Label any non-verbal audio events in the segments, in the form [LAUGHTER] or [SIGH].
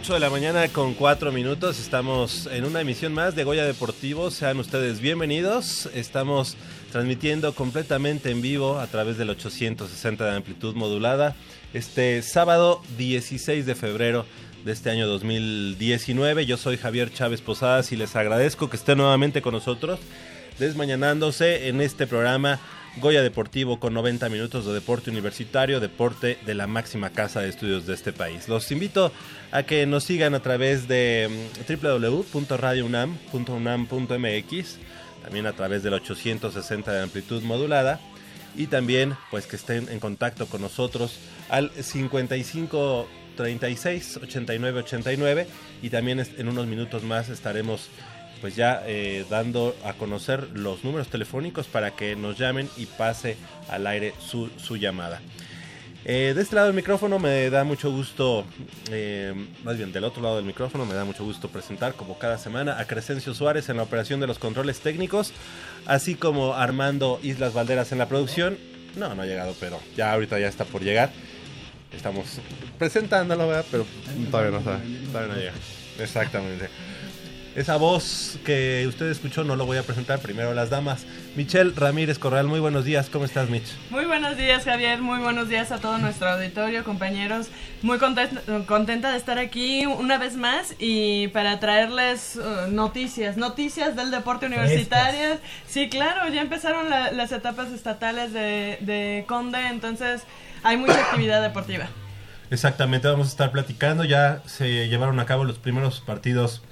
8 de la mañana con 4 minutos. Estamos en una emisión más de Goya Deportivo. Sean ustedes bienvenidos. Estamos transmitiendo completamente en vivo a través del 860 de amplitud modulada. Este sábado 16 de febrero de este año 2019. Yo soy Javier Chávez Posadas y les agradezco que estén nuevamente con nosotros, desmañanándose en este programa Goya Deportivo con 90 minutos de deporte universitario, deporte de la máxima casa de estudios de este país. Los invito a que nos sigan a través de mm, www.radiounam.unam.mx, también a través del 860 de amplitud modulada y también pues que estén en contacto con nosotros al 55 36 89 89 y también en unos minutos más estaremos pues ya eh, dando a conocer los números telefónicos para que nos llamen y pase al aire su, su llamada. Eh, de este lado del micrófono me da mucho gusto, eh, más bien del otro lado del micrófono me da mucho gusto presentar como cada semana a Crescencio Suárez en la operación de los controles técnicos, así como Armando Islas Valderas en la producción. No, no ha llegado, pero ya ahorita ya está por llegar. Estamos presentándolo, ¿verdad? pero todavía no, todavía no llega. Exactamente. Esa voz que usted escuchó no lo voy a presentar, primero las damas. Michelle Ramírez Corral, muy buenos días, ¿cómo estás Mich? Muy buenos días Javier, muy buenos días a todo nuestro auditorio, compañeros. Muy contenta, de estar aquí una vez más y para traerles uh, noticias, noticias del deporte universitario. Sí, claro, ya empezaron las etapas estatales de, de Conde, entonces hay mucha actividad deportiva. Exactamente, vamos a estar platicando, ya se llevaron a cabo los primeros partidos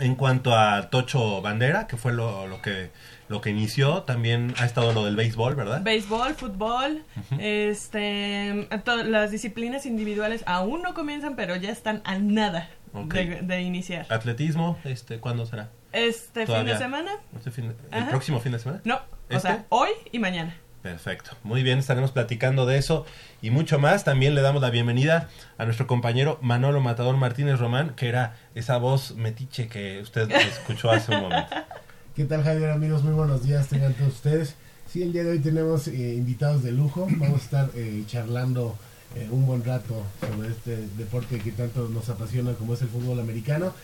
en cuanto a Tocho Bandera, que fue lo, lo que lo que inició, también ha estado lo del béisbol, ¿verdad? Béisbol, fútbol, este, las disciplinas individuales aún no comienzan, pero ya están a nada de, iniciar. Atletismo, este, ¿cuándo será? Este fin de semana. Este ¿El próximo fin de semana? No, o sea, ¿Este? hoy y mañana. Perfecto. Muy bien, estaremos platicando de eso y mucho más. También le damos la bienvenida a nuestro compañero Manolo Matador Martínez Román, que era esa voz metiche que usted escuchó hace un momento. [LAUGHS] ¿Qué tal Javier amigos? Muy buenos días, tengan todos ustedes. Sí, el día de hoy tenemos eh, invitados de lujo. Vamos a estar eh, charlando eh, un buen rato sobre este deporte que tanto nos apasiona como es el fútbol americano.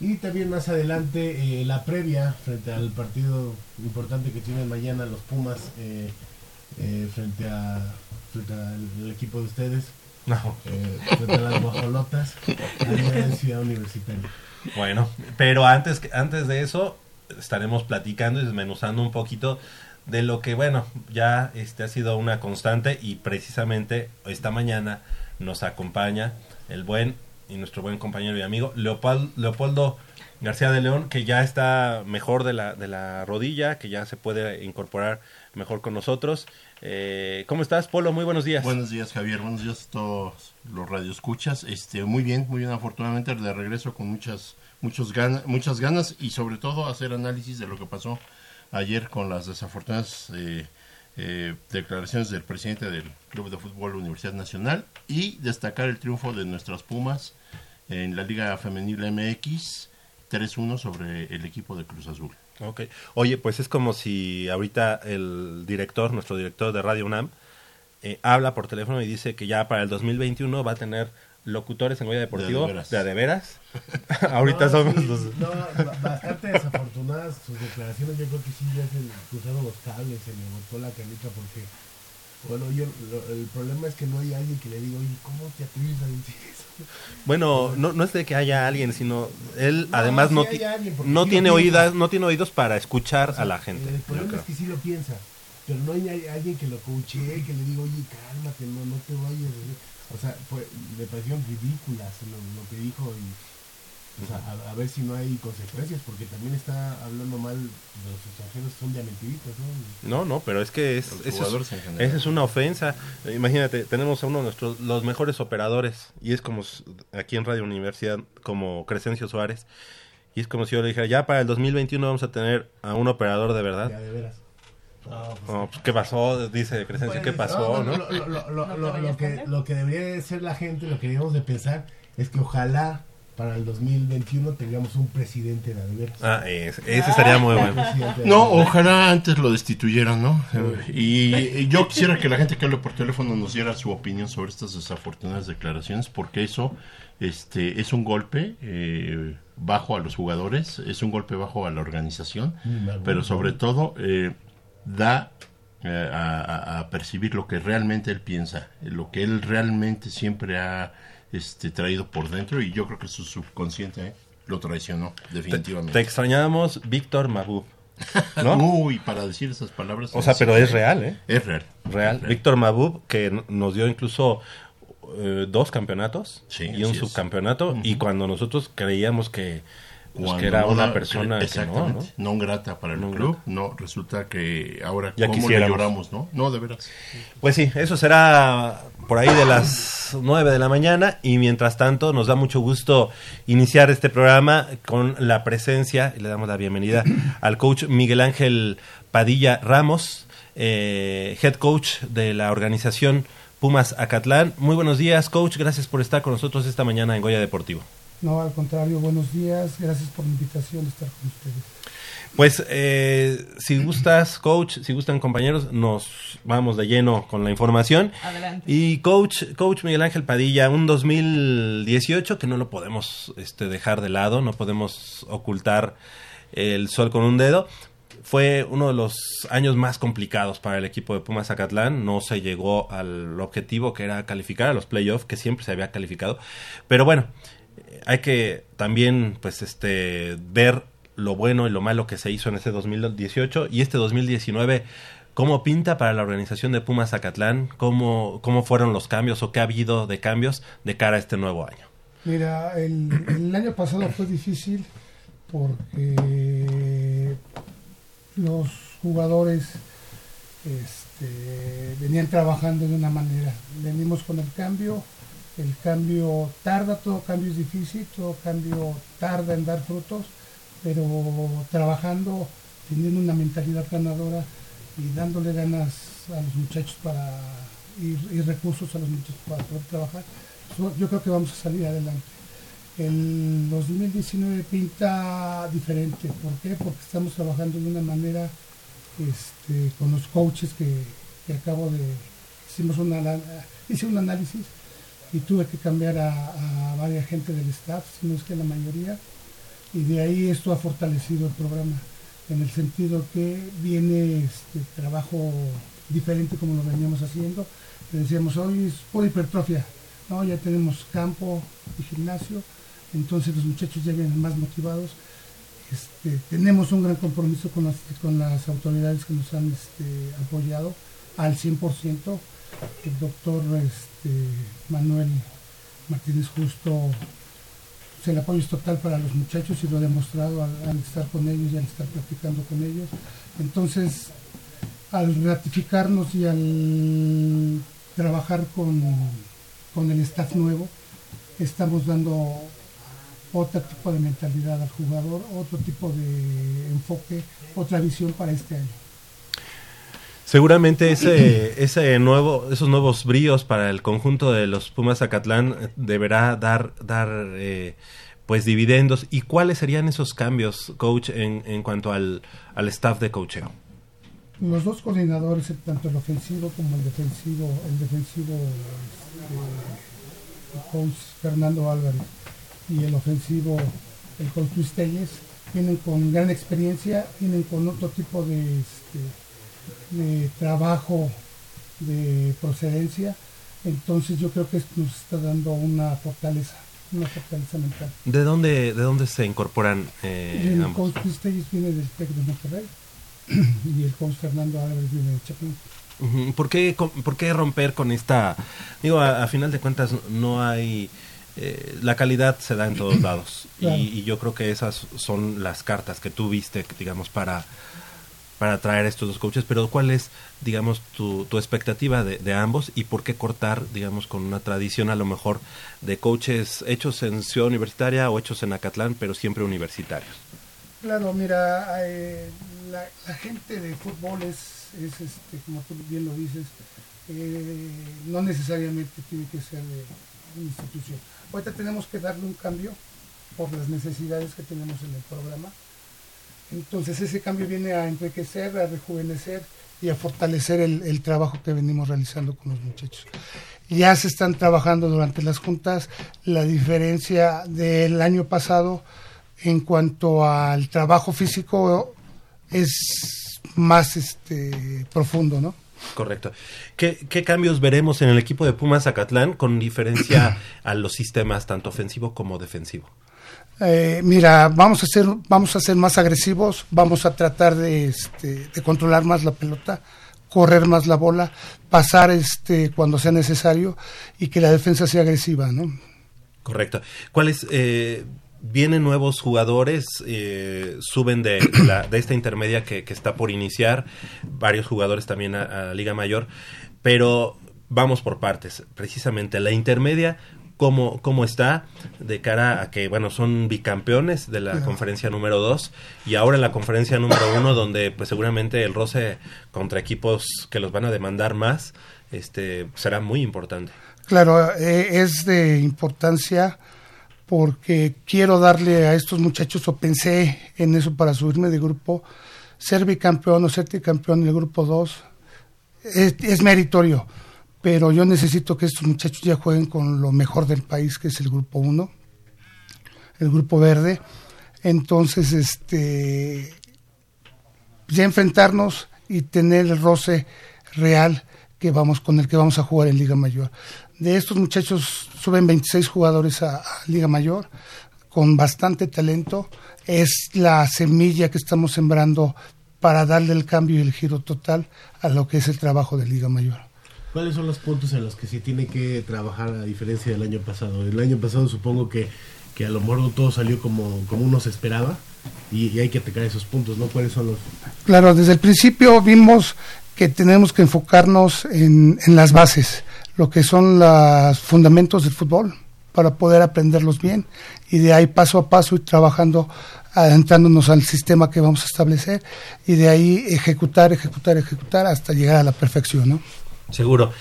Y también más adelante eh, la previa frente al partido importante que tienen mañana los Pumas eh, frente a frente al equipo de ustedes, No. eh, frente a las guajolotas, [LAUGHS] allá en Ciudad Universitaria. Bueno, pero antes, que- antes de eso estaremos platicando y desmenuzando un poquito de lo que, bueno, ya este ha sido una constante y precisamente esta mañana nos acompaña el buen y nuestro buen compañero y amigo Leopol- Leopoldo García de León, que ya está mejor de la, de la rodilla, que ya se puede incorporar mejor con nosotros. Eh, ¿Cómo estás, Polo? Muy buenos días. Buenos días, Javier. Buenos días a todos los radioescuchas. Este, muy bien, muy bien. Afortunadamente de regreso con muchas, muchos gana- muchas ganas y sobre todo hacer análisis de lo que pasó ayer con las desafortunadas eh, eh, declaraciones del presidente del Club de Fútbol Universidad Nacional y destacar el triunfo de nuestras Pumas en la Liga Femenil MX 3-1 sobre el equipo de Cruz Azul. Ok. Oye, pues es como si ahorita el director, nuestro director de Radio UNAM, eh, habla por teléfono y dice que ya para el 2021 va a tener locutores en Goya Deportivo De a de veras. [LAUGHS] ahorita No, somos sí, los... no, ba- bastante desafortunadas sus declaraciones. Yo creo que sí ya se cruzaron los cables, se le botó la canica porque, bueno, yo lo- el problema es que no hay alguien que le diga, oye, ¿cómo te atreves a decir eso? [LAUGHS] Bueno, no, no es de que haya alguien, sino él No, además no, ti- alguien, no tiene oídas, no tiene oídos para escuchar O sea, a la gente. El problema es que sí lo piensa, pero no hay alguien que lo coachee, que le diga, oye, cálmate, no, no te vayas. O sea, fue, me parecieron ridículas lo, lo que dijo y a, a ver si no hay consecuencias, porque también está hablando mal de los extranjeros, son diamantiritas, ¿no? No, no, pero es que es, esa es una ofensa. Imagínate, tenemos a uno de nuestros los mejores operadores y es como aquí en Radio Universidad como Crescencio Suárez y es como si yo le dijera, ya para el 2021 vamos a tener a un operador de verdad. Ya, de veras. No, pues, No, pues, ¿qué pasó? Dice Crescencio, ¿qué pasó? no, ¿no? Lo, que, lo que debería de ser la gente, lo que deberíamos de pensar, es que ojalá para el 2021 tengamos un presidente de a de veras. Ah, ese, ese sería muy bueno. presidente de a No, ojalá antes lo destituyeran, ¿no? Y, y yo quisiera que la gente que hable por teléfono nos diera su opinión sobre estas desafortunadas declaraciones, porque eso este, es un golpe eh, bajo a los jugadores, es un golpe bajo a la organización, pero sobre todo eh, da eh, a, a- a percibir lo que realmente él piensa, lo que él realmente siempre ha este, traído por dentro, y yo creo que su subconsciente eh, lo traicionó, definitivamente. Te extrañábamos, Víctor Mabú. [LAUGHS] ¿No? Uy, para decir esas palabras. O sea, pero es real, ¿eh? Es real. Real. Víctor Mabub, que nos dio incluso eh, dos campeonatos Sí, y un subcampeonato. Y cuando nosotros creíamos que, pues, Cuando que era no una persona que no, ¿no? no grata para el No club, no, resulta que ahora Ya cómo le lloramos, ¿no? No, de veras. Pues sí, eso será por ahí de las 9 de la mañana y mientras tanto nos da mucho gusto iniciar este programa con la presencia y le damos la bienvenida [CLEARS THROAT] al coach Miguel Ángel Padilla Ramos, eh, head coach de la organización Pumas Acatlán. Muy buenos días, coach, gracias por estar con nosotros esta mañana en Goya Deportivo. No, al contrario, buenos días, gracias por la invitación de estar con ustedes. Pues eh, si gustas, coach, si gustan compañeros, nos vamos de lleno con la información. Adelante. Y coach, coach Miguel Ángel Padilla, un 2018 que no lo podemos este, dejar de lado, no podemos ocultar el sol con un dedo. Fue uno de los años más complicados para el equipo de Pumas Zacatlán. No se llegó al objetivo que era calificar a los playoffs, que siempre se había calificado. Pero bueno, hay que también pues este ver lo bueno y lo malo que se hizo en ese 2018 y este 2019 cómo pinta para la organización de Pumas Zacatlán, cómo cómo fueron los cambios o qué ha habido de cambios de cara a este nuevo año. Mira, el, el año pasado fue difícil porque los jugadores este, venían trabajando de una manera. Venimos con el cambio, el cambio tarda, todo cambio es difícil, todo cambio tarda en dar frutos, pero trabajando, teniendo una mentalidad ganadora y dándole ganas a los muchachos para y, y recursos a los muchachos para poder trabajar, yo- creo que vamos a salir adelante. El 2019 pinta diferente. ¿Por qué? Porque estamos trabajando de una manera este, con los coaches que, que acabo de hicimos una, un análisis y tuve que cambiar a, a varias gente del staff, si no es que la mayoría, y de ahí esto ha fortalecido el programa, en el sentido que viene este trabajo diferente como lo veníamos haciendo. Le decíamos, hoy es por hipertrofia, ¿no? ya tenemos campo y gimnasio, entonces los muchachos ya vienen más motivados. Este, tenemos un gran compromiso con las, con las autoridades que nos han este, apoyado al 100%. El doctor este, Manuel Martínez Justo, el apoyo es total para los muchachos y lo ha demostrado al, estar con ellos y al estar practicando con ellos. Entonces, al ratificarnos y al trabajar con, con el staff nuevo, estamos dando otro tipo de mentalidad al jugador, otro tipo de enfoque, otra visión para este año. Seguramente ese, ese nuevo, esos nuevos bríos para el conjunto de los Pumas Acatlán eh, deberá dar, dar eh, pues dividendos. ¿Y cuáles serían esos cambios, coach, en, en cuanto al, al staff de coaching? Los dos coordinadores, tanto el ofensivo como el defensivo, el defensivo este, coach Fernando Álvarez y el ofensivo el coach Luis vienen con gran experiencia, vienen con otro tipo de este, de trabajo de procedencia. Entonces yo creo que nos está dando una fortaleza, una fortaleza mental. ¿De dónde, de dónde se incorporan eh, El coach viene del TEC de Monterrey [CLEARS THROAT] y el coach Fernando Álvarez viene de Chapín. ¿Por qué, ¿Por qué romper con esta...? Digo, a, final de cuentas no hay... Eh, la calidad se da en todos [CLEARS THROAT] lados y, y, yo creo que esas son las cartas que tú viste, digamos, para para traer estos dos coaches, pero ¿cuál es, digamos, tu, tu expectativa de, de, ambos y por qué cortar, digamos, con una tradición a lo mejor de coaches hechos en Ciudad Universitaria o hechos en Acatlán, pero siempre universitarios? Claro, mira, eh, la, gente de fútbol es, es este, como tú bien lo dices, eh, no necesariamente tiene que ser de una institución. Ahorita tenemos que darle un cambio por las necesidades que tenemos en el programa entonces ese cambio viene a enriquecer, a rejuvenecer y a fortalecer el, trabajo que venimos realizando con los muchachos. Ya se están trabajando durante las juntas la diferencia del año pasado en cuanto al trabajo físico es más este profundo, ¿no? Correcto. ¿Qué, ¿Qué, cambios veremos en el equipo de Pumas Zacatlán con diferencia [COUGHS] a los sistemas tanto ofensivo como defensivo? Eh, mira, vamos a ser, vamos a ser más agresivos, vamos a tratar de, este, de controlar más la pelota, correr más la bola, pasar este cuando sea necesario y que la defensa sea agresiva, ¿no? Correcto. ¿Cuáles eh, vienen nuevos jugadores, eh, suben de, la, de, esta intermedia que, que, está por iniciar, varios jugadores también a, a Liga Mayor, pero vamos por partes. Precisamente la intermedia, cómo, cómo está de cara a que, bueno, son bicampeones de la conferencia número 2 y ahora en la conferencia número 1 donde pues seguramente el roce contra equipos que los van a demandar más este será muy importante. Claro, eh, es de importancia porque quiero darle a estos muchachos, o pensé en eso para subirme de grupo, ser bicampeón o ser tricampeón del grupo 2 es, es meritorio pero yo necesito que estos muchachos ya jueguen con lo mejor del país, que es el grupo 1, el grupo verde. Entonces, este ya enfrentarnos y tener el roce real que vamos con el que vamos a jugar en Liga Mayor. De estos muchachos suben 26 jugadores a, a Liga Mayor con bastante talento. Es la semilla que estamos sembrando para darle el cambio y el giro total a lo que es el trabajo de Liga Mayor. ¿Cuáles son los puntos en los que se tiene que trabajar a diferencia del año pasado? El año pasado supongo que, que a lo mejor todo salió como, como uno se esperaba y, hay que atacar esos puntos, ¿no? ¿Cuáles son los...? Claro, desde el principio vimos que tenemos que enfocarnos en, en las bases, lo que son los fundamentos del fútbol, para poder aprenderlos bien y de ahí paso a paso ir trabajando adentrándonos al sistema que vamos a establecer y de ahí ejecutar, ejecutar, ejecutar hasta llegar a la perfección, ¿no? Seguro.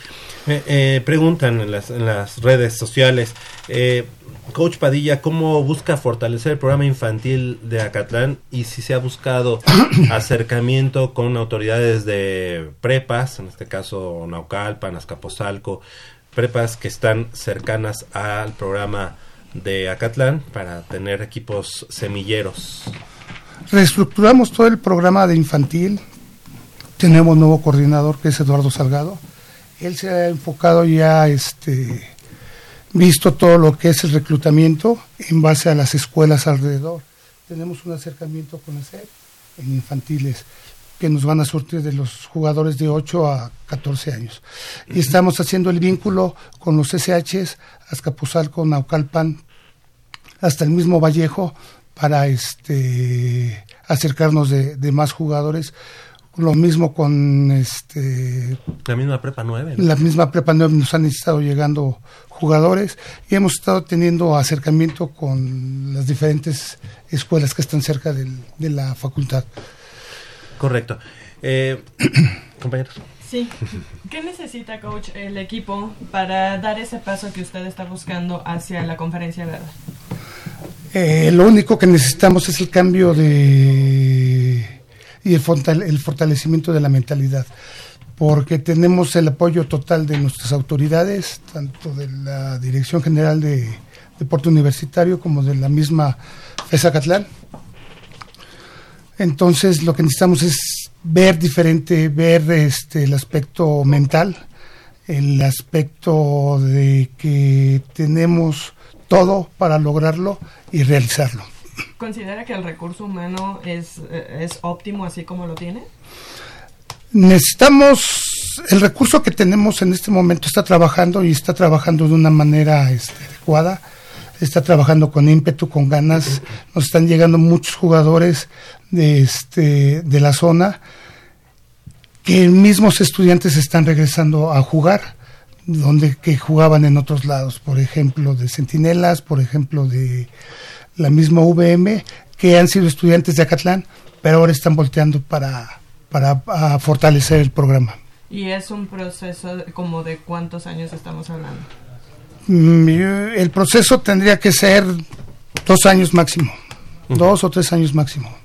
Eh, preguntan en las, en las, redes sociales, eh, Coach Padilla, ¿cómo busca fortalecer el programa infantil de Acatlán y si se ha buscado [COUGHS] acercamiento con autoridades de prepas, en este caso Naucalpan, Azcapotzalco, prepas que están cercanas al programa de Acatlán para tener equipos semilleros? Reestructuramos todo el programa de infantil. Tenemos nuevo coordinador que es Eduardo Salgado. Él se ha enfocado ya este visto todo lo que es el reclutamiento en base a las escuelas alrededor. Tenemos un acercamiento con el SEP en infantiles que nos van a surtir de los jugadores de 8 a 14 años. Y estamos haciendo el vínculo con los SHs, Azcapotzalco, Naucalpan, hasta el mismo Vallejo, para este acercarnos de, de más jugadores lo mismo con este la misma prepa 9. La misma prepa 9 nos han estado llegando jugadores y hemos estado teniendo acercamiento con las diferentes escuelas que están cerca del, de la facultad. Correcto. Eh, [CLEARS THROAT] compañeros. Sí. ¿Qué necesita, coach, el equipo para dar ese paso que usted está buscando hacia la conferencia de edad? Eh, lo único que necesitamos es el cambio de y el, fortalecimiento de la mentalidad, porque tenemos el apoyo total de nuestras autoridades, tanto de la Dirección General de Deporte Universitario como de la misma FESA Catlán. Entonces lo que necesitamos es ver diferente, ver este, el aspecto mental, el aspecto de que tenemos todo para lograrlo y realizarlo. ¿Considera que el recurso humano es, eh, es óptimo así como lo tiene? Necesitamos, el recurso que tenemos en este momento está trabajando y está trabajando de una manera este, adecuada, está trabajando con ímpetu, con ganas, nos están llegando muchos jugadores de, este, de la zona que mismos estudiantes están regresando a jugar donde que jugaban en otros lados, por ejemplo de Centinelas, por ejemplo de la misma VM, que han sido estudiantes de Acatlán, pero ahora están volteando para, para fortalecer el programa. ¿Y es un proceso como de cuántos años estamos hablando? Mm, el proceso tendría que ser dos años máximo, dos o tres años máximo.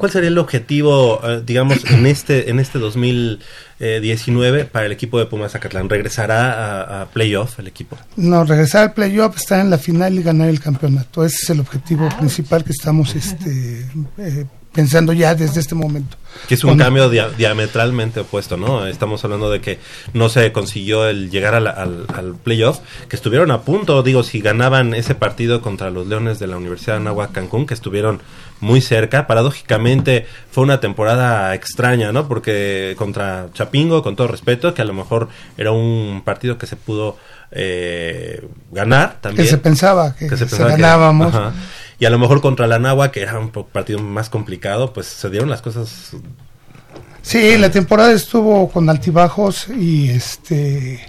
¿Cuál sería el objetivo, eh, digamos, en este en este 2019 para el equipo de Pumas Zacatlán? ¿Regresará a, playoff el equipo? No, regresar al playoff, estar en la final y ganar el campeonato. Ese es el objetivo principal que estamos este, eh, pensando ya desde este momento. Que es un cambio diametralmente opuesto, ¿no? Estamos hablando de que no se consiguió el llegar al, al, playoff, que estuvieron a punto, digo, si ganaban ese partido contra los Leones de la Universidad de Anáhuac Cancún, que estuvieron muy cerca. Paradójicamente fue una temporada extraña, ¿no? Porque contra Chapingo, con todo respeto, que a lo mejor era un partido que se pudo eh, ganar también. Que se pensaba que, se, ganábamos. y a lo mejor contra la Nahua, que era un partido más complicado, pues se dieron las cosas. Sí, la temporada estuvo con altibajos y este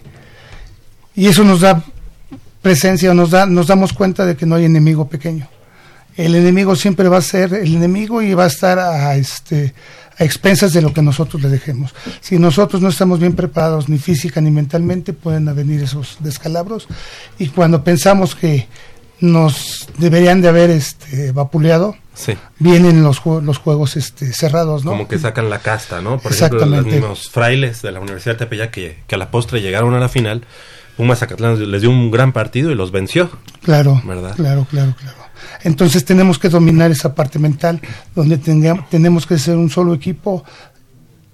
y eso nos da presencia, nos da nos damos cuenta de que no hay enemigo pequeño el enemigo siempre va a ser el enemigo y va a estar a, este, a expensas de lo que nosotros le dejemos. Si nosotros no estamos bien preparados ni física ni mentalmente, pueden venir esos descalabros y cuando pensamos que nos deberían de haber este, vapuleado, vienen los, los juegos este, cerrados, ¿no? Como que sacan la casta, ¿no? Por ejemplo, los mismos frailes de la Universidad de Tepeyac que, que a la postre llegaron a la final, Pumas Zacatlán les dio un gran partido y los venció. Claro, ¿verdad? claro, claro, claro. Entonces tenemos que dominar esa parte mental, donde tenemos que ser un solo equipo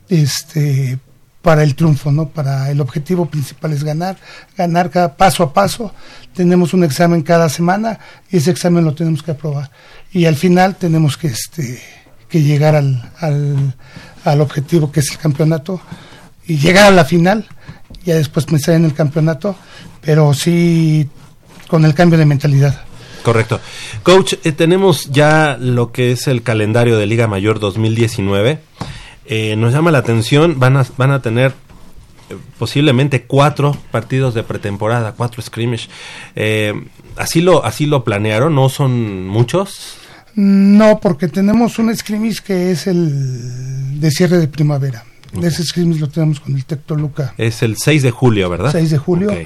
este, para el triunfo, ¿no? Para el objetivo principal es ganar, ganar cada paso a paso. Tenemos un examen cada semana y ese examen lo tenemos que aprobar. Y al final tenemos que, este, que llegar al, al, al objetivo que es el campeonato y llegar a la final, ya después pensar en el campeonato, pero sí con el cambio de mentalidad. Correcto. Coach, eh, tenemos ya lo que es el calendario de Liga Mayor 2019. Eh, nos llama la atención, van a, van a tener eh, posiblemente cuatro partidos de pretemporada, cuatro scrimmage. así, lo, ¿Así lo planearon? ¿No son muchos? No, porque tenemos un scrimmage que es el de cierre de primavera. Ese scrimmage lo tenemos con el Tecto Toluca. Es el 6 de julio, ¿verdad? 6 de julio.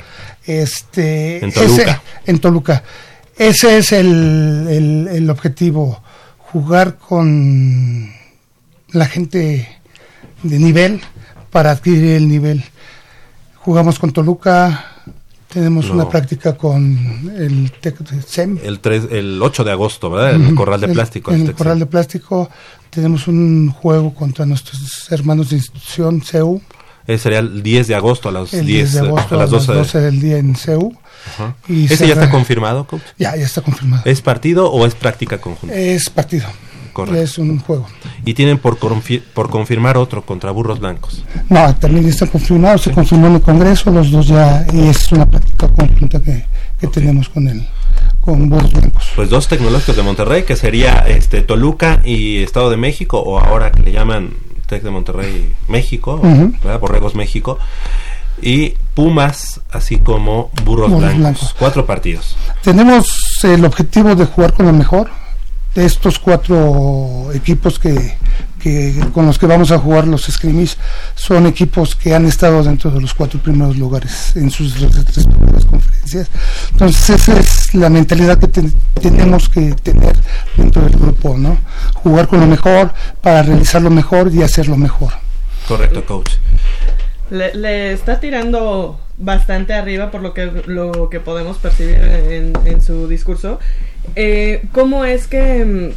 Este, en Toluca. en Toluca. Ese es el, el, el objetivo, jugar con la gente de nivel para adquirir el nivel. Jugamos con Toluca, tenemos No. una práctica con el Tec de SEM. El, 3, el 8 de agosto, ¿verdad? El Corral de El- Plástico. En el este, Corral de Plástico tenemos un juego contra nuestros hermanos de institución CEU. Ese sería el 10 de agosto a las El 10 10 de agosto a las 12. de- 12 del día en CEU. Ajá. y ¿Ese se ya está confirmado, coach? Ya, ya está confirmado. ¿Es partido o es práctica conjunta? Es partido. Correcto. Es un juego. Y tienen por, confi- por confirmar otro contra Burros Blancos. No, también está confirmado, se confirmó en el Congreso, los dos ya, y es una práctica conjunta que, que tenemos con el, con Burros Blancos. Pues dos tecnológicos de Monterrey, que sería este Toluca y Estado de México, o ahora que le llaman Tec de Monterrey México. Borregos México. Y Pumas, así como Burros, Burros Blancos. Blancos. Cuatro partidos. Tenemos el objetivo de jugar con lo mejor de estos cuatro equipos que, que con los que vamos a jugar los scrimmage son equipos que han estado dentro de los cuatro primeros lugares en sus respectivas conferencias. Entonces esa es la mentalidad que ten- tenemos que tener dentro del grupo, ¿no? Jugar con lo mejor para realizar lo mejor y hacerlo mejor. Correcto, coach. Le, le está tirando bastante arriba por lo que lo que podemos percibir en, su discurso. Eh, ¿Cómo es que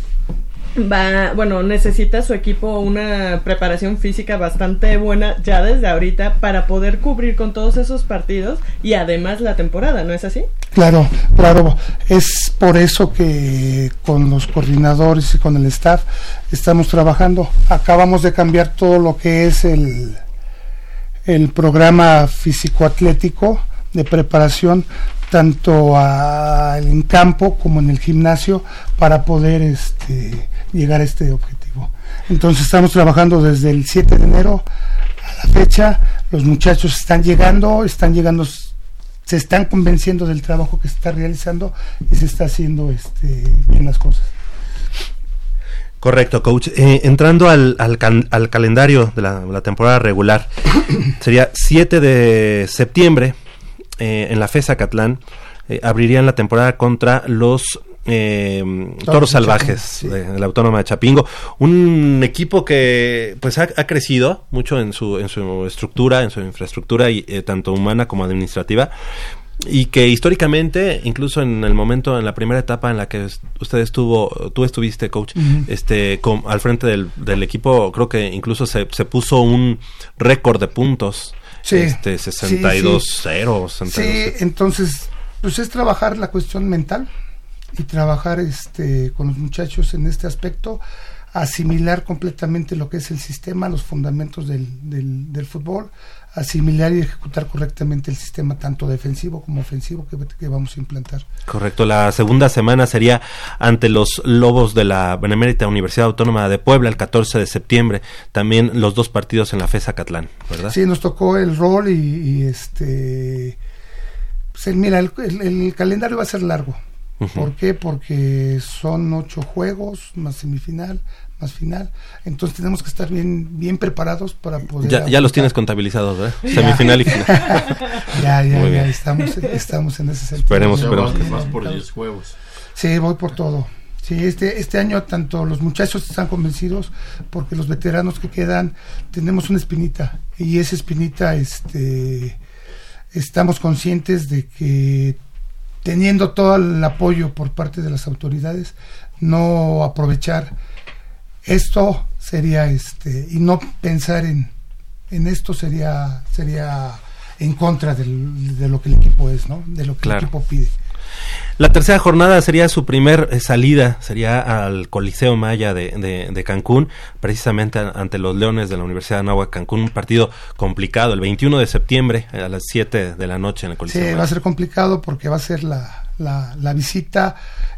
mm, va, bueno, necesita su equipo una preparación física bastante buena ya desde ahorita para poder cubrir con todos esos partidos y además la temporada, ¿no es así? Claro, claro. Es por eso que con los coordinadores y con el staff estamos trabajando. Acabamos de cambiar todo lo que es el, el programa físico-atlético de preparación, tanto a- en campo como en el gimnasio, para poder este, llegar a este objetivo. Entonces estamos trabajando desde el 7 de enero a la fecha. Los muchachos están llegando, están llegando se están convenciendo del trabajo que se está realizando y se está haciendo este, bien las cosas. Correcto, coach. Eh, entrando al, al, can- al calendario de la, la temporada regular, [COUGHS] sería 7 de septiembre eh, en la FESA Catlán. eh, abrirían la temporada contra los eh, Toros, Salvajes Chapingo, sí. de, de la Autónoma de Chapingo. Un equipo que pues ha, ha crecido mucho en su, en su estructura, en su infraestructura, y, eh, tanto humana como administrativa y que históricamente, incluso en el momento, en la primera etapa en la que usted estuvo, tú estuviste, coach, este, con- al frente del, del equipo, creo que incluso se, se puso un récord de puntos, Sí, este, sí, 62-0, Sí, 62 entonces, pues es trabajar la cuestión mental y trabajar este, con los muchachos en este aspecto, asimilar completamente lo que es el sistema, los fundamentos del, del, del fútbol, asimilar y ejecutar correctamente el sistema tanto defensivo como ofensivo que, que vamos a implantar. Correcto, la segunda semana sería ante los Lobos de la Benemérita Universidad Autónoma de Puebla el 14 de septiembre, también los dos partidos en la FESA Catlán, ¿verdad? Sí, nos tocó el rol y, y, este. Pues, mira, el, el- el calendario va a ser largo. Ujú. ¿Por qué? Porque son ocho juegos, más semifinal, más final. Entonces tenemos que estar bien, bien preparados para poder. Ya, ya los tienes contabilizados, ¿verdad? Semifinal y final. [LAUGHS] Ya, ya, Muy ya, bien. estamos, estamos en ese sentido. Esperemos, esperemos que vas por 10 juegos. Sí, voy por todo. Sí, este, este año tanto los muchachos están convencidos porque los veteranos que quedan tenemos una espinita y esa espinita este estamos conscientes de que teniendo todo el apoyo por parte de las autoridades no aprovechar esto sería este y no pensar en en esto sería sería en contra del- de lo que el equipo es, ¿no? De lo que Claro. el equipo pide. La tercera jornada sería su primer eh, salida, sería al Coliseo Maya de, de- de Cancún, precisamente ante los Leones de la Universidad de Anáhuac Cancún, un partido complicado, el 21 de septiembre a las 7 de la noche en el Coliseo Sí, Maya. va a ser complicado porque va a ser la, la, la visita.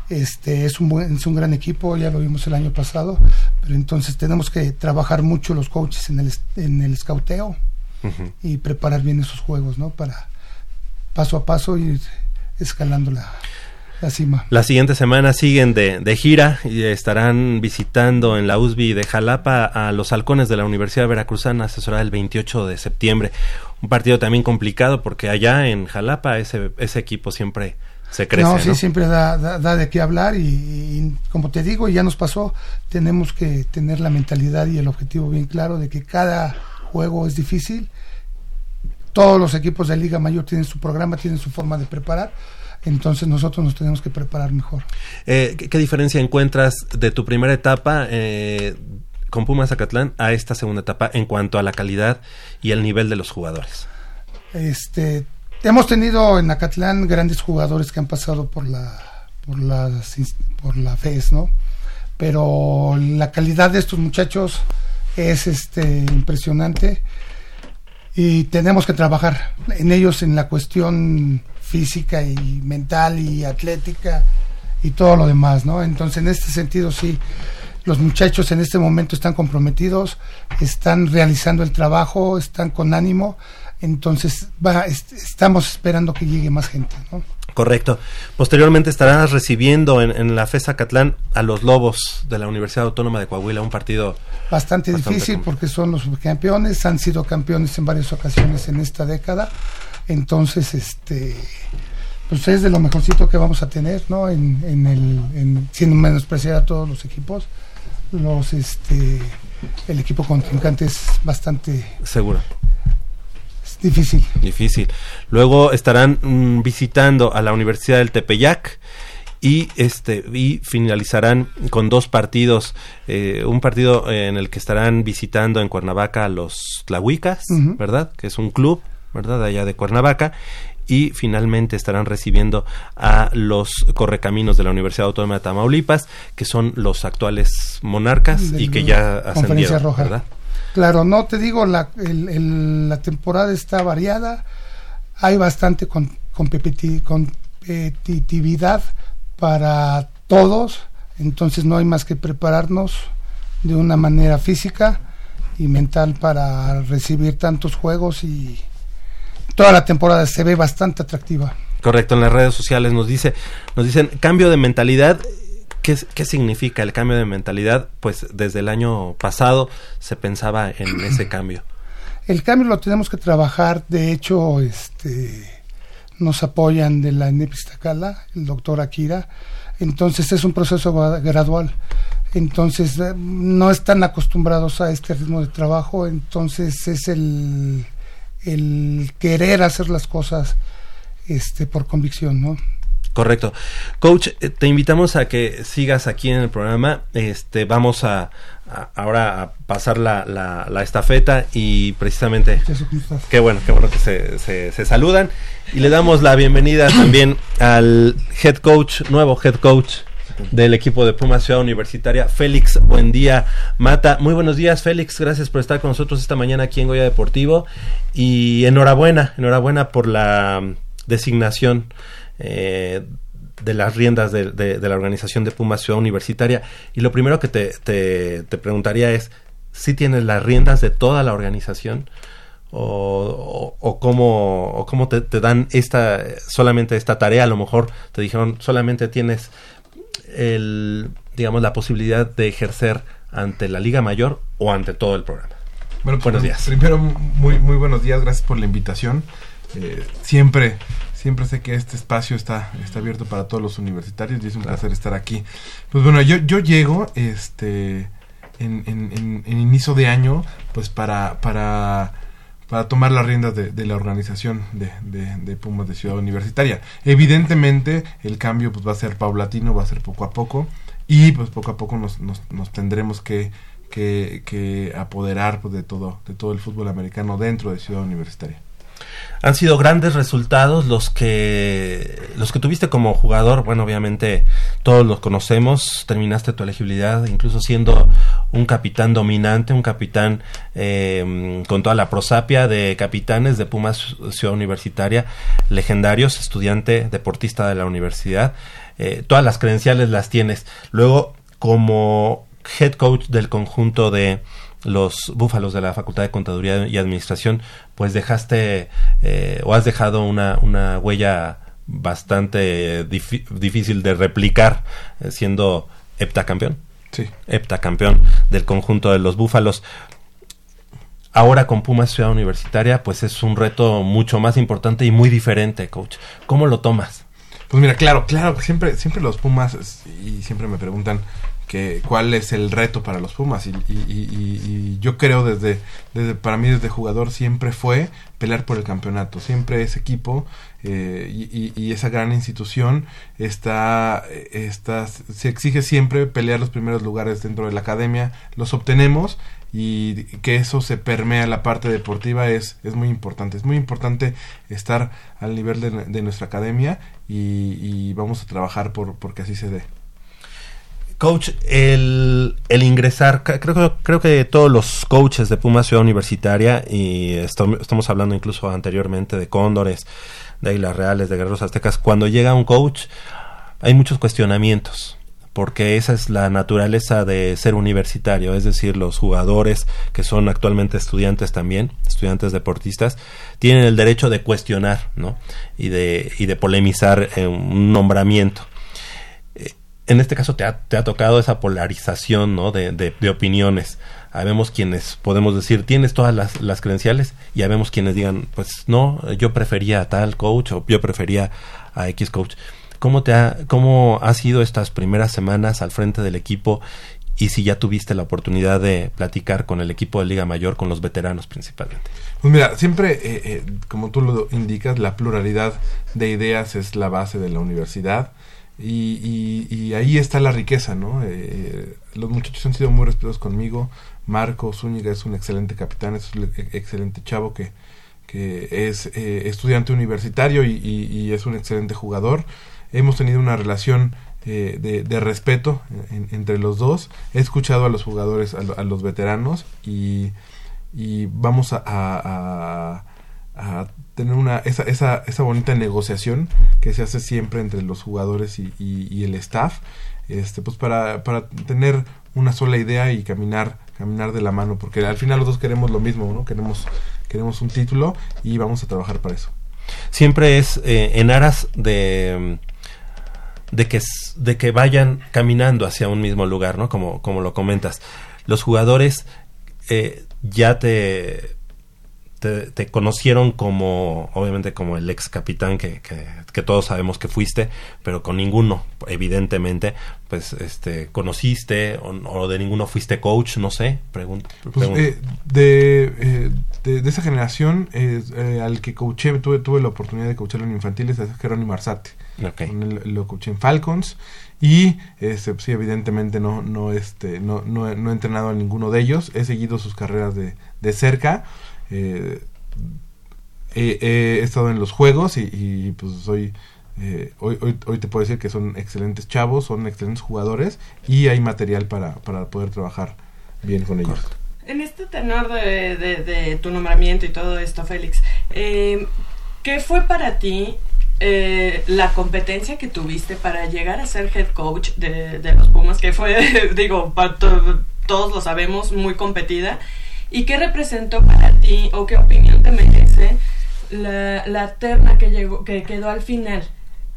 Este es un buen, es un gran equipo, ya lo vimos el año pasado, pero entonces tenemos que trabajar mucho los coaches en el en el escauteo Ujú. y preparar bien esos juegos, ¿no? Para paso a paso ir escalando la, la cima. La siguiente semana siguen de, de gira y estarán visitando en la USB de Jalapa a los halcones de la Universidad Veracruzana, asesorada el 28 de septiembre. Un partido también complicado porque allá en Jalapa ese, ese equipo siempre se crece. No, sí, siempre da, da, de qué hablar y, y, como te digo, ya nos pasó, tenemos que tener la mentalidad y el objetivo bien claro de que cada juego es difícil. Todos los equipos de Liga Mayor tienen su programa, tienen su forma de preparar. Entonces nosotros nos tenemos que preparar mejor. Eh, ¿qué, ¿qué, diferencia encuentras de tu primera etapa eh, con Pumas Zacatlán a esta segunda etapa en cuanto a la calidad y el nivel de los jugadores? Este, hemos tenido en Acatlán grandes jugadores que han pasado por la por las por la FES, ¿no? Pero la calidad de estos muchachos es este impresionante y tenemos que trabajar en ellos en la cuestión física y mental y atlética y todo lo demás, ¿no? Entonces, en este sentido sí los muchachos en este momento están comprometidos, están realizando el trabajo, están con ánimo, entonces va, est estamos esperando que llegue más gente, ¿no? Correcto. Posteriormente estarás recibiendo en, en, la FESA Catlán a los Lobos de la Universidad Autónoma de Coahuila, un partido bastante, bastante difícil porque son los campeones, han sido campeones en varias ocasiones en esta década. Entonces, este pues es de lo mejorcito que vamos a tener, ¿no? En, en el en, sin menospreciar a todos los equipos. Los este el equipo contrincante es bastante seguro difícil. Difícil. Luego estarán mmm, visitando a la Universidad del Tepeyac y este y finalizarán con dos partidos eh, un partido en el que estarán visitando en Cuernavaca a los Tlahuicas uh -huh. verdad que es un club verdad allá de Cuernavaca y finalmente estarán recibiendo a los correcaminos de la Universidad Autónoma de Tamaulipas que son los actuales monarcas y que ya ascendieron roja. verdad Claro, no te digo, la, el, la temporada está variada, hay bastante con, competitividad para todos, entonces no hay más que prepararnos de una manera física y mental para recibir tantos juegos y toda la temporada se ve bastante atractiva. Correcto, en las redes sociales nos dice, nos dicen cambio de mentalidad ¿Qué, ¿Qué, significa el cambio de mentalidad? Pues desde el año pasado se pensaba en [CLEARS THROAT] ese cambio. El cambio lo tenemos que trabajar, de hecho, este nos apoyan de la Nepistacala, el doctor Akira, entonces es un proceso gradual. Entonces no están acostumbrados a este ritmo de trabajo, entonces es el, el querer hacer las cosas este por convicción, ¿no? Correcto. Coach, eh, te invitamos a que sigas aquí en el programa. Este, vamos a, a ahora a pasar la, la, la, estafeta y precisamente qué bueno, qué bueno que se, se, se, saludan y le damos la bienvenida [CLEARS THROAT] también al head coach, nuevo head coach del equipo de Puma Ciudad Universitaria, Félix Buen día Mata. Muy buenos días, Félix. Gracias por estar con nosotros esta mañana aquí en Goya Deportivo y enhorabuena, enhorabuena por la designación eh, de las riendas de, de, de, la organización de Puma Ciudad Universitaria. Y lo primero que te, te, te preguntaría es si tienes las riendas de toda la organización o, o, o cómo, o cómo te, te, dan esta solamente esta tarea. A lo mejor te dijeron solamente tienes el, digamos, la posibilidad de ejercer ante la Liga Mayor o ante todo el programa. Bueno, buenos días. Primero, muy, muy buenos días. Gracias por la invitación. Eh, siempre siempre sé que este espacio está, está abierto para todos los universitarios y es un claro. placer estar aquí. Pues bueno, yo, yo llego este en, en, en, en inicio de año pues para, para, para tomar las riendas de, de la organización de, de, de, Pumas de Ciudad Universitaria. Evidentemente el cambio pues va a ser paulatino, va a ser poco a poco y pues poco a poco nos, nos, nos tendremos que, que, que apoderar pues, de, todo, de todo el fútbol americano dentro de Ciudad Universitaria han sido grandes resultados los que los que tuviste como jugador. Bueno obviamente todos los conocemos terminaste tu elegibilidad incluso siendo un capitán dominante un capitán eh, con toda la prosapia de capitanes de Pumas Ciudad Universitaria legendarios estudiante deportista de la universidad. Eh, todas las credenciales las tienes. Luego como head coach del conjunto de los búfalos de la Facultad de Contaduría y Administración, pues dejaste eh, o has dejado una, una huella bastante difícil de replicar eh, siendo heptacampeón. Sí. Heptacampeón del conjunto de los búfalos. Ahora con Pumas Ciudad Universitaria, pues es un reto mucho más importante y muy diferente, coach. ¿Cómo lo tomas? Pues mira, claro, claro, siempre, siempre los Pumas, y siempre me preguntan que cuál es el reto para los Pumas y, y, yo creo desde, desde para mí desde jugador siempre fue pelear por el campeonato siempre ese equipo eh, y, esa gran institución está, está se exige siempre pelear los primeros lugares dentro de la academia los obtenemos y que eso se permea la parte deportiva es, es muy importante. Es muy importante estar al nivel de, nuestra academia y, vamos a trabajar por, porque así se dé. Coach, el, el ingresar, creo, creo que todos los coaches de Puma Ciudad Universitaria, y estamos hablando incluso anteriormente de Cóndores, de Islas Reales, de Guerreros Aztecas, cuando llega un coach hay muchos cuestionamientos porque esa es la naturaleza de ser universitario, es decir, los jugadores que son actualmente estudiantes también, estudiantes deportistas, tienen el derecho de cuestionar, ¿no? Y de, y de polemizar en un nombramiento. En este caso te ha, te ha tocado esa polarización, ¿no? De, de, opiniones. Habemos quienes podemos decir, tienes todas las, las credenciales, y habemos quienes digan, pues no, yo prefería a tal coach o yo prefería a X coach. ¿Cómo, te ha, ¿Cómo ha sido estas primeras semanas al frente del equipo y si ya tuviste la oportunidad de platicar con el equipo de Liga Mayor, con los veteranos principalmente? Pues mira, siempre, eh, eh, como tú lo indicas, la pluralidad de ideas es la base de la universidad y, y, ahí está la riqueza, ¿no? Eh, los muchachos han sido muy respetuosos conmigo. Marco Zúñiga es un excelente capitán, es un excelente chavo que, es estudiante universitario y, y, es un excelente jugador hemos tenido una relación eh, de, respeto entre los dos. He escuchado a los jugadores, a, los veteranos y, vamos a, tener una esa, esa, esa, bonita negociación que se hace siempre entre los jugadores y, el staff, este, pues para, para tener una sola idea y caminar caminar de la mano porque al final los dos queremos lo mismo, ¿no? Queremos queremos un título y vamos a trabajar para eso. Siempre es eh, en aras de de que, de que vayan caminando hacia un mismo lugar, ¿no? Como, como lo comentas. Los jugadores eh, ya te, te, conocieron como, obviamente, como el ex capitán que, que, todos sabemos que fuiste, pero con ninguno, evidentemente, pues, este, conociste o, de ninguno fuiste coach, no sé, pregunto. Pues, eh, eh, de, de, esa generación, al que coaché, tuve, tuve la oportunidad de coacharlo en infantiles, es Jerónimo Arzate. lo coaché en Falcons y este, sí, evidentemente no, no, este, no, no, no, he entrenado a ninguno de ellos, he seguido sus carreras de, de cerca eh, he, estado en los juegos y, pues soy... Eh, hoy, hoy, hoy, te puedo decir que son excelentes chavos, son excelentes jugadores y hay material para, para poder trabajar bien con ellos. En este tenor de, de, tu nombramiento y todo esto, Félix, eh, ¿qué fue para ti eh, la competencia que tuviste para llegar a ser head coach de, de los Pumas? Que fue, [LAUGHS] digo, todos lo sabemos, muy competida. ¿Y qué representó para ti o qué opinión te merece la, la terna que, llegó, que quedó al final?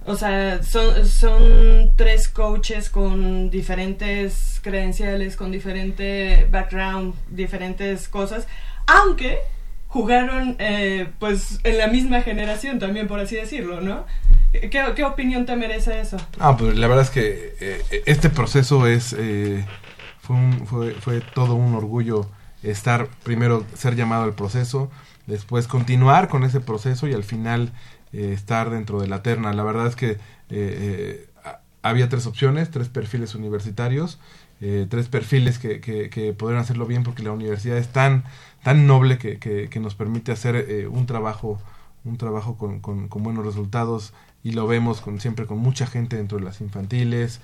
O sea, son, son tres coaches con diferentes credenciales, con diferente background, diferentes cosas, aunque jugaron eh, pues en la misma generación también, por así decirlo, ¿no? ¿Qué, qué opinión te merece eso? Ah, pues la verdad es que eh, este proceso es eh, fue, un, fue, fue todo un orgullo estar primero ser llamado al proceso, después continuar con ese proceso y al final eh, estar dentro de la terna. La verdad es que eh, eh, había tres opciones, tres perfiles universitarios, tres perfiles que, que, que, podrían hacerlo bien porque la universidad es tan, tan noble que, que nos permite hacer un trabajo, un trabajo con, con, con, buenos resultados y lo vemos con, siempre con mucha gente dentro de las infantiles,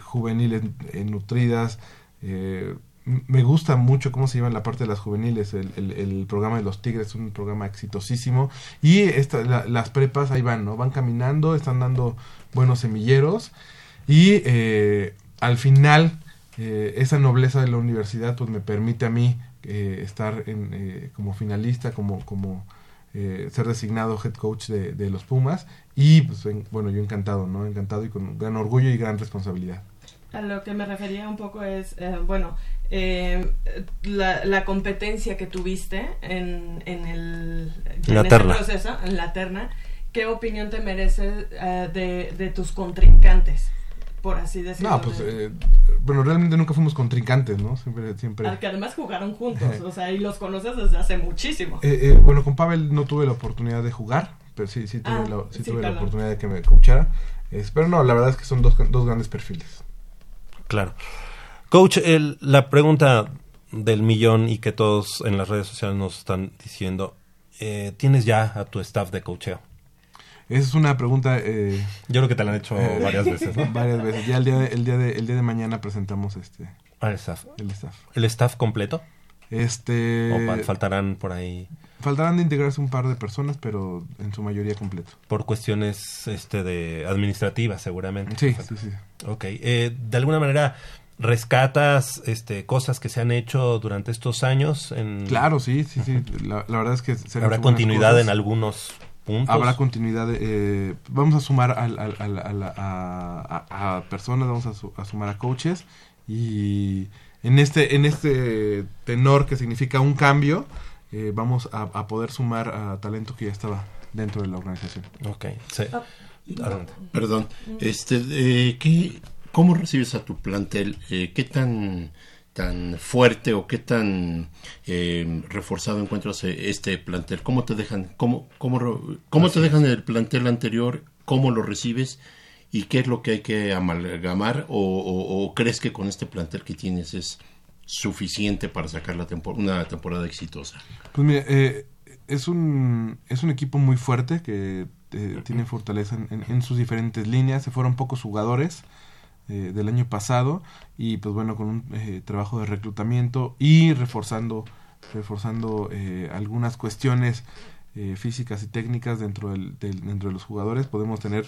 juveniles nutridas, me gusta mucho cómo se lleva la parte de las juveniles. El, el, programa de los Tigres es un programa exitosísimo. Y esta, las prepas ahí van, ¿no? Van caminando, están dando buenos semilleros. Y eh, al final, eh, esa nobleza de la universidad, pues me permite a mí eh, estar en, como finalista, como, como ser designado head coach de, de los Pumas. Y pues, bueno, yo encantado, ¿no? Encantado y con gran orgullo y gran responsabilidad. A lo que me refería un poco es, bueno, eh, la, la, competencia que tuviste en, en el, la terna. proceso, en la terna, ¿qué opinión te merece eh, de, de tus contrincantes? Por así decirlo. No, pues, de- eh, bueno, realmente nunca fuimos contrincantes, ¿no? Siempre, siempre. al que además jugaron juntos, [LAUGHS] o sea, y los conoces desde hace muchísimo. Eh, eh, bueno, con Pavel no tuve la oportunidad de jugar, pero sí, sí tuve, Ah, la, sí sí, tuve la oportunidad de que me coachara. Es- pero no, la verdad es que son dos, dos grandes perfiles. Claro. Coach, el- la pregunta del millón y que todos en las redes sociales nos están diciendo, eh, ¿tienes ya a tu staff de coacheo? Esa es una pregunta eh, Yo creo que te la han hecho eh, varias veces, ¿no? [LAUGHS] varias veces. Ya el día de, el día de, el día de mañana presentamos este Al staff. el staff. ¿El staff completo? Este ¿O fa- faltarán por ahí faltarán de integrarse un par de personas, pero en su mayoría completo. por cuestiones este de administrativas seguramente? Sí, sí, sí. Ok. Eh, de alguna manera rescatas este cosas que se han hecho durante estos años en Claro, sí, sí, sí. La, la verdad es que se habrá continuidad cosas. en algunos puntos. Habrá continuidad. eh, vamos a sumar al- al- al- a, a- a- a personas, vamos a, su- a sumar a coaches y en este en este tenor que significa un cambio, eh, vamos a, a poder sumar a talento que ya estaba dentro de la organización. Ok. Sí. Ah. Perdón, este, eh, ¿qué, ¿cómo recibes a tu plantel? Eh, ¿Qué tan, tan fuerte o qué tan eh, reforzado encuentras eh, este plantel? ¿Cómo te dejan, cómo, cómo, cómo te dejan el plantel anterior? ¿Cómo lo recibes? ¿Y qué es lo que hay que amalgamar? ¿O, o- o crees que con este plantel que tienes es suficiente para sacar la tempor- una temporada exitosa? Pues mira, eh, es un es un equipo muy fuerte que eh, tiene fortaleza en, en- en sus diferentes líneas. Se fueron pocos jugadores eh, del año pasado y pues bueno con un eh, trabajo de reclutamiento y reforzando reforzando eh, algunas cuestiones eh, físicas y técnicas dentro del, del- dentro de los jugadores podemos tener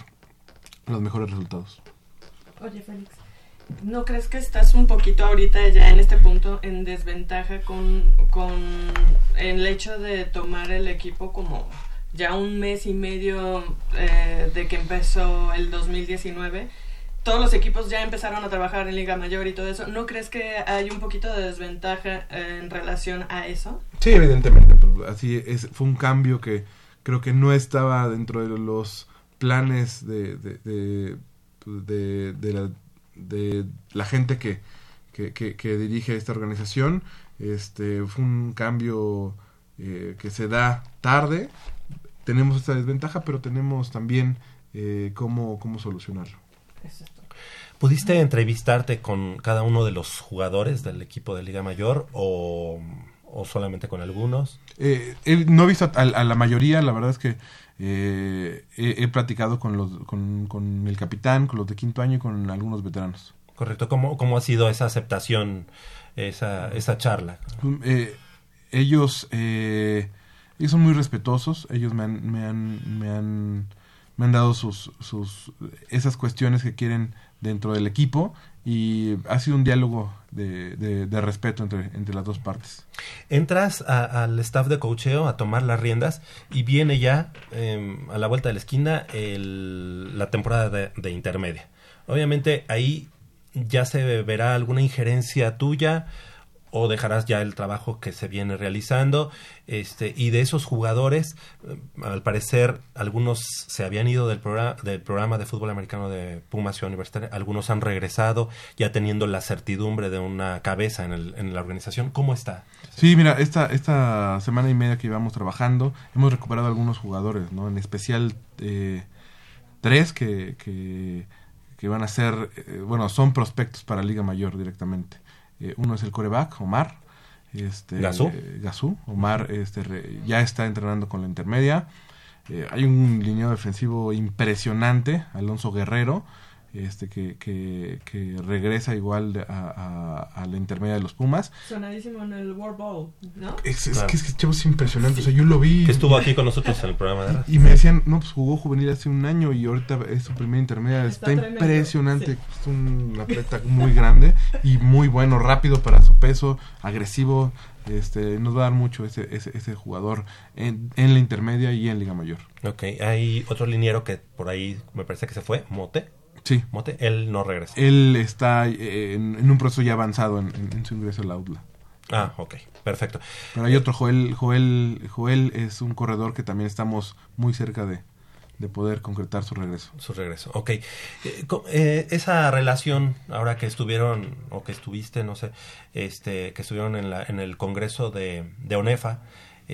los mejores resultados. Oye, Félix, ¿no crees que estás un poquito ahorita ya en este punto en desventaja con, con el hecho de tomar el equipo como ya un mes y medio eh, de que empezó el 2019? Todos los equipos ya empezaron a trabajar en Liga Mayor y todo eso. ¿No crees que hay un poquito de desventaja eh, en relación a eso? Sí, evidentemente. pues, así es, fue un cambio que creo que no estaba dentro de los planes de, de, de, pues, la, de la gente que, que, que- que dirige esta organización. Este fue un cambio eh, que se da tarde. Tenemos esta desventaja, pero tenemos también eh, cómo, cómo solucionarlo. ¿Pudiste entrevistarte con cada uno de los jugadores del equipo de Liga Mayor o, o solamente con algunos? Eh, he- no he visto a, a la mayoría, la verdad es que eh, he, he platicado con, los, con, con el capitán, con los de quinto año y con algunos veteranos. Correcto. ¿Cómo, cómo ha sido esa aceptación, esa, esa charla? Eh, ellos, eh, ellos son muy respetuosos, ellos me han, me han, me han, me han dado sus, sus, esas cuestiones que quieren dentro del equipo y ha sido un diálogo de, de, respeto entre, entre las dos partes. Entras a- al staff de cocheo a tomar las riendas y viene ya eh, a la vuelta de la esquina el- la temporada de, de intermedia. Obviamente ahí ya se verá alguna injerencia tuya o dejarás ya el trabajo que se viene realizando este y de esos jugadores eh, al parecer algunos se habían ido del programa del programa de fútbol americano de Ciudad Universitaria algunos han regresado ya teniendo la certidumbre de una cabeza en, el- en la organización cómo está Sí, mira, esta, esta semana y media que llevamos trabajando, hemos recuperado algunos jugadores, ¿no? En especial eh, tres que, que, que van a ser, eh, bueno, son prospectos para Liga Mayor directamente. Eh, uno es el coreback, Omar. Este, Gazú. eh, Gazú. Omar este, re- ya está entrenando con la intermedia. Eh, hay un lineado defensivo impresionante, Alonso Guerrero, este que, que, que regresa igual a, a- a la intermedia de los Pumas. Sonadísimo en el World Bowl, ¿no? Es, es Claro. que es que es impresionante. O sea, yo lo vi. que estuvo aquí con nosotros en el programa de. Y me decían, no, pues jugó juvenil hace un año y ahorita es su primera intermedia. Está impresionante. sí. Es un atleta muy grande y muy bueno, rápido para su peso, agresivo. Este, nos va a dar mucho ese, ese, ese jugador en, en la intermedia y en Liga Mayor. Ok, hay otro liniero que por ahí me parece que se fue, Mote. Sí. Mote, él no regresa. Él está eh, en, en un proceso ya avanzado en, en- en su ingreso al Outla. Ah, ok, perfecto. Pero hay otro, Joel, Joel, Joel es un corredor que también estamos muy cerca de, de poder concretar su regreso. Su regreso, ok. Eh, eh, esa relación, ahora que estuvieron, o que estuviste, no sé, este, que estuvieron en, la, en el Congreso de, de ONEFA,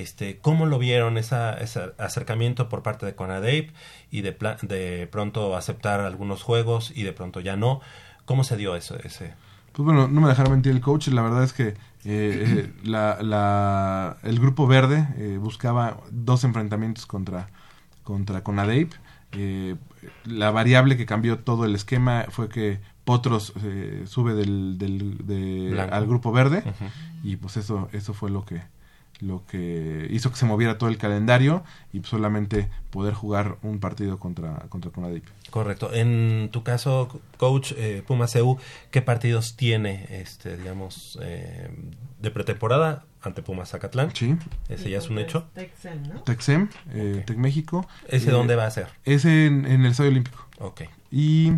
este, ¿cómo lo vieron esa, ese acercamiento por parte de Conadeip y de, de pronto aceptar algunos juegos y de pronto ya no? ¿Cómo se dio eso? Ese? Pues bueno, no me dejará mentir el coach, la verdad es que eh, eh, la, la- el grupo verde eh, buscaba dos enfrentamientos contra, contra Conadeip. Eh, la variable que cambió todo el esquema fue que Potros eh, sube del, del- de- al grupo verde y pues eso, eso fue lo que lo que hizo que se moviera todo el calendario y solamente poder jugar un partido contra, contra Conadeip. Correcto. En tu caso, coach eh, Puma CU, ¿qué partidos tiene, este, digamos, eh, de pretemporada ante Pumas Zacatlán? Sí, Ese ya es un hecho. Texen, ¿no? Texem, eh. Tec México. ¿Ese Eh, dónde va a ser? Ese en, en el Estadio Olímpico. Ok. Y.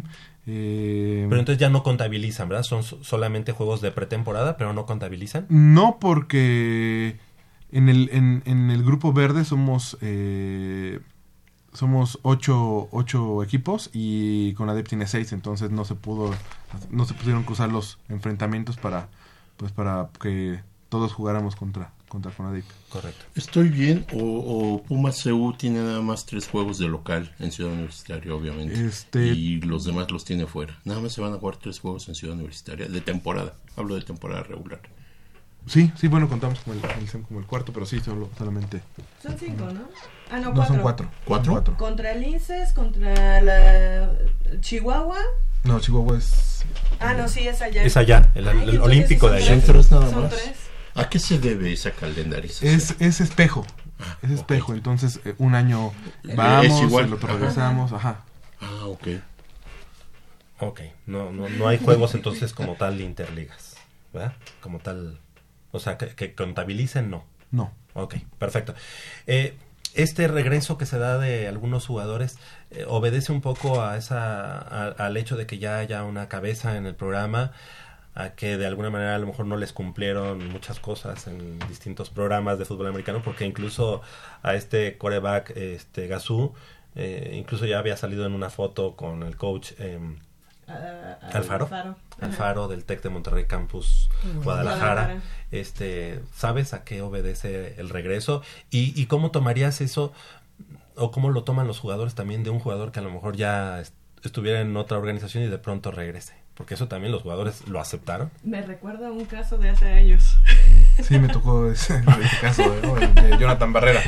eh, Pero entonces ya no contabilizan, ¿verdad? Son so- solamente juegos de pretemporada, pero no contabilizan. no porque en el, en, en el grupo verde somos. eh, somos ocho, ocho equipos y con ADEP tiene seis, entonces no se pudo, no se pudieron cruzar los enfrentamientos para, pues para que todos jugáramos contra, contra Conadip. Correcto. ¿Estoy bien o, o Pumas CU tiene nada más tres juegos de local en Ciudad Universitaria, obviamente? Este- Y los demás los tiene fuera. Nada más se van a jugar tres juegos en Ciudad Universitaria de temporada. Hablo de temporada regular. Sí, sí, bueno, contamos como el, el SEM como el cuarto, pero sí, solo, solamente. Son cinco, ¿no? Ah, no, No, cuatro. son cuatro. ¿Cuatro? Cuatro. Contra el INSES, contra la Chihuahua. No, Chihuahua es. Ah, no, sí, es allá. Es allá, el, Ay, el entonces olímpico de allá. Son tres nada Son más. tres. ¿A qué se debe esa calendarización? Es, es espejo. Es ok. espejo. Entonces, eh, un año Es vamos, igual. el otro Ajá. regresamos. Ajá. Ah, ok. Ok, no, no, no hay juegos entonces como tal de interligas, ¿verdad? Como tal, o sea, que, que contabilicen, no. No. Ok, perfecto. Eh, este regreso que se da de algunos jugadores eh, obedece un poco a esa, a- al hecho de que ya haya una cabeza en el programa, a que de alguna manera a lo mejor no les cumplieron muchas cosas en distintos programas de fútbol americano, porque incluso a este coreback, este Gazú, eh, incluso ya había salido en una foto con el coach em, Ah, ah, Alfaro. Alfaro. Del TEC de Monterrey Campus Guadalajara. Guadalajara. Este, ¿sabes a qué obedece el regreso? ¿Y, y cómo tomarías eso o cómo lo toman los jugadores también de un jugador que a lo mejor ya est- estuviera en otra organización y de pronto regrese? Porque eso también los jugadores lo aceptaron. Me recuerda a un caso de hace años. [LAUGHS] Sí, me tocó ese, [LAUGHS] ese caso de Jonathan Barrera.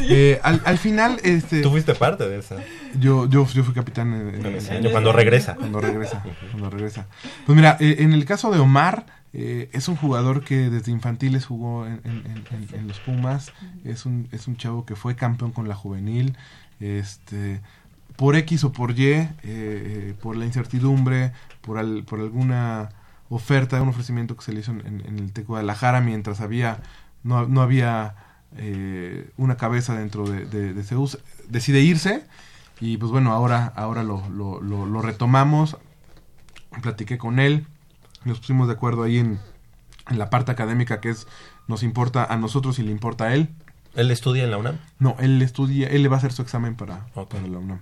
Eh, al, al final, este, Tú fuiste parte de esa. yo, yo, yo fui capitán en- ese año, cuando regresa. cuando regresa. Cuando regresa. Pues mira, eh, en el caso de Omar, eh, es un jugador que desde infantiles jugó en, en- en- en- en los Pumas. Es un, es un chavo que fue campeón con la juvenil. Este, por X o por Y, eh, eh, por la incertidumbre, por, al- por alguna oferta, un ofrecimiento que se le hizo en, en- el TEC Guadalajara mientras había, no, no había eh, una cabeza dentro de, de, de Zeus, decide irse y pues bueno, ahora, ahora lo, lo, lo, lo retomamos, platiqué con él, nos pusimos de acuerdo ahí en, en la parte académica que es, nos importa a nosotros y le importa a él. ¿Él estudia en la UNAM? No, él estudia, él le va a hacer su examen para, para la UNAM.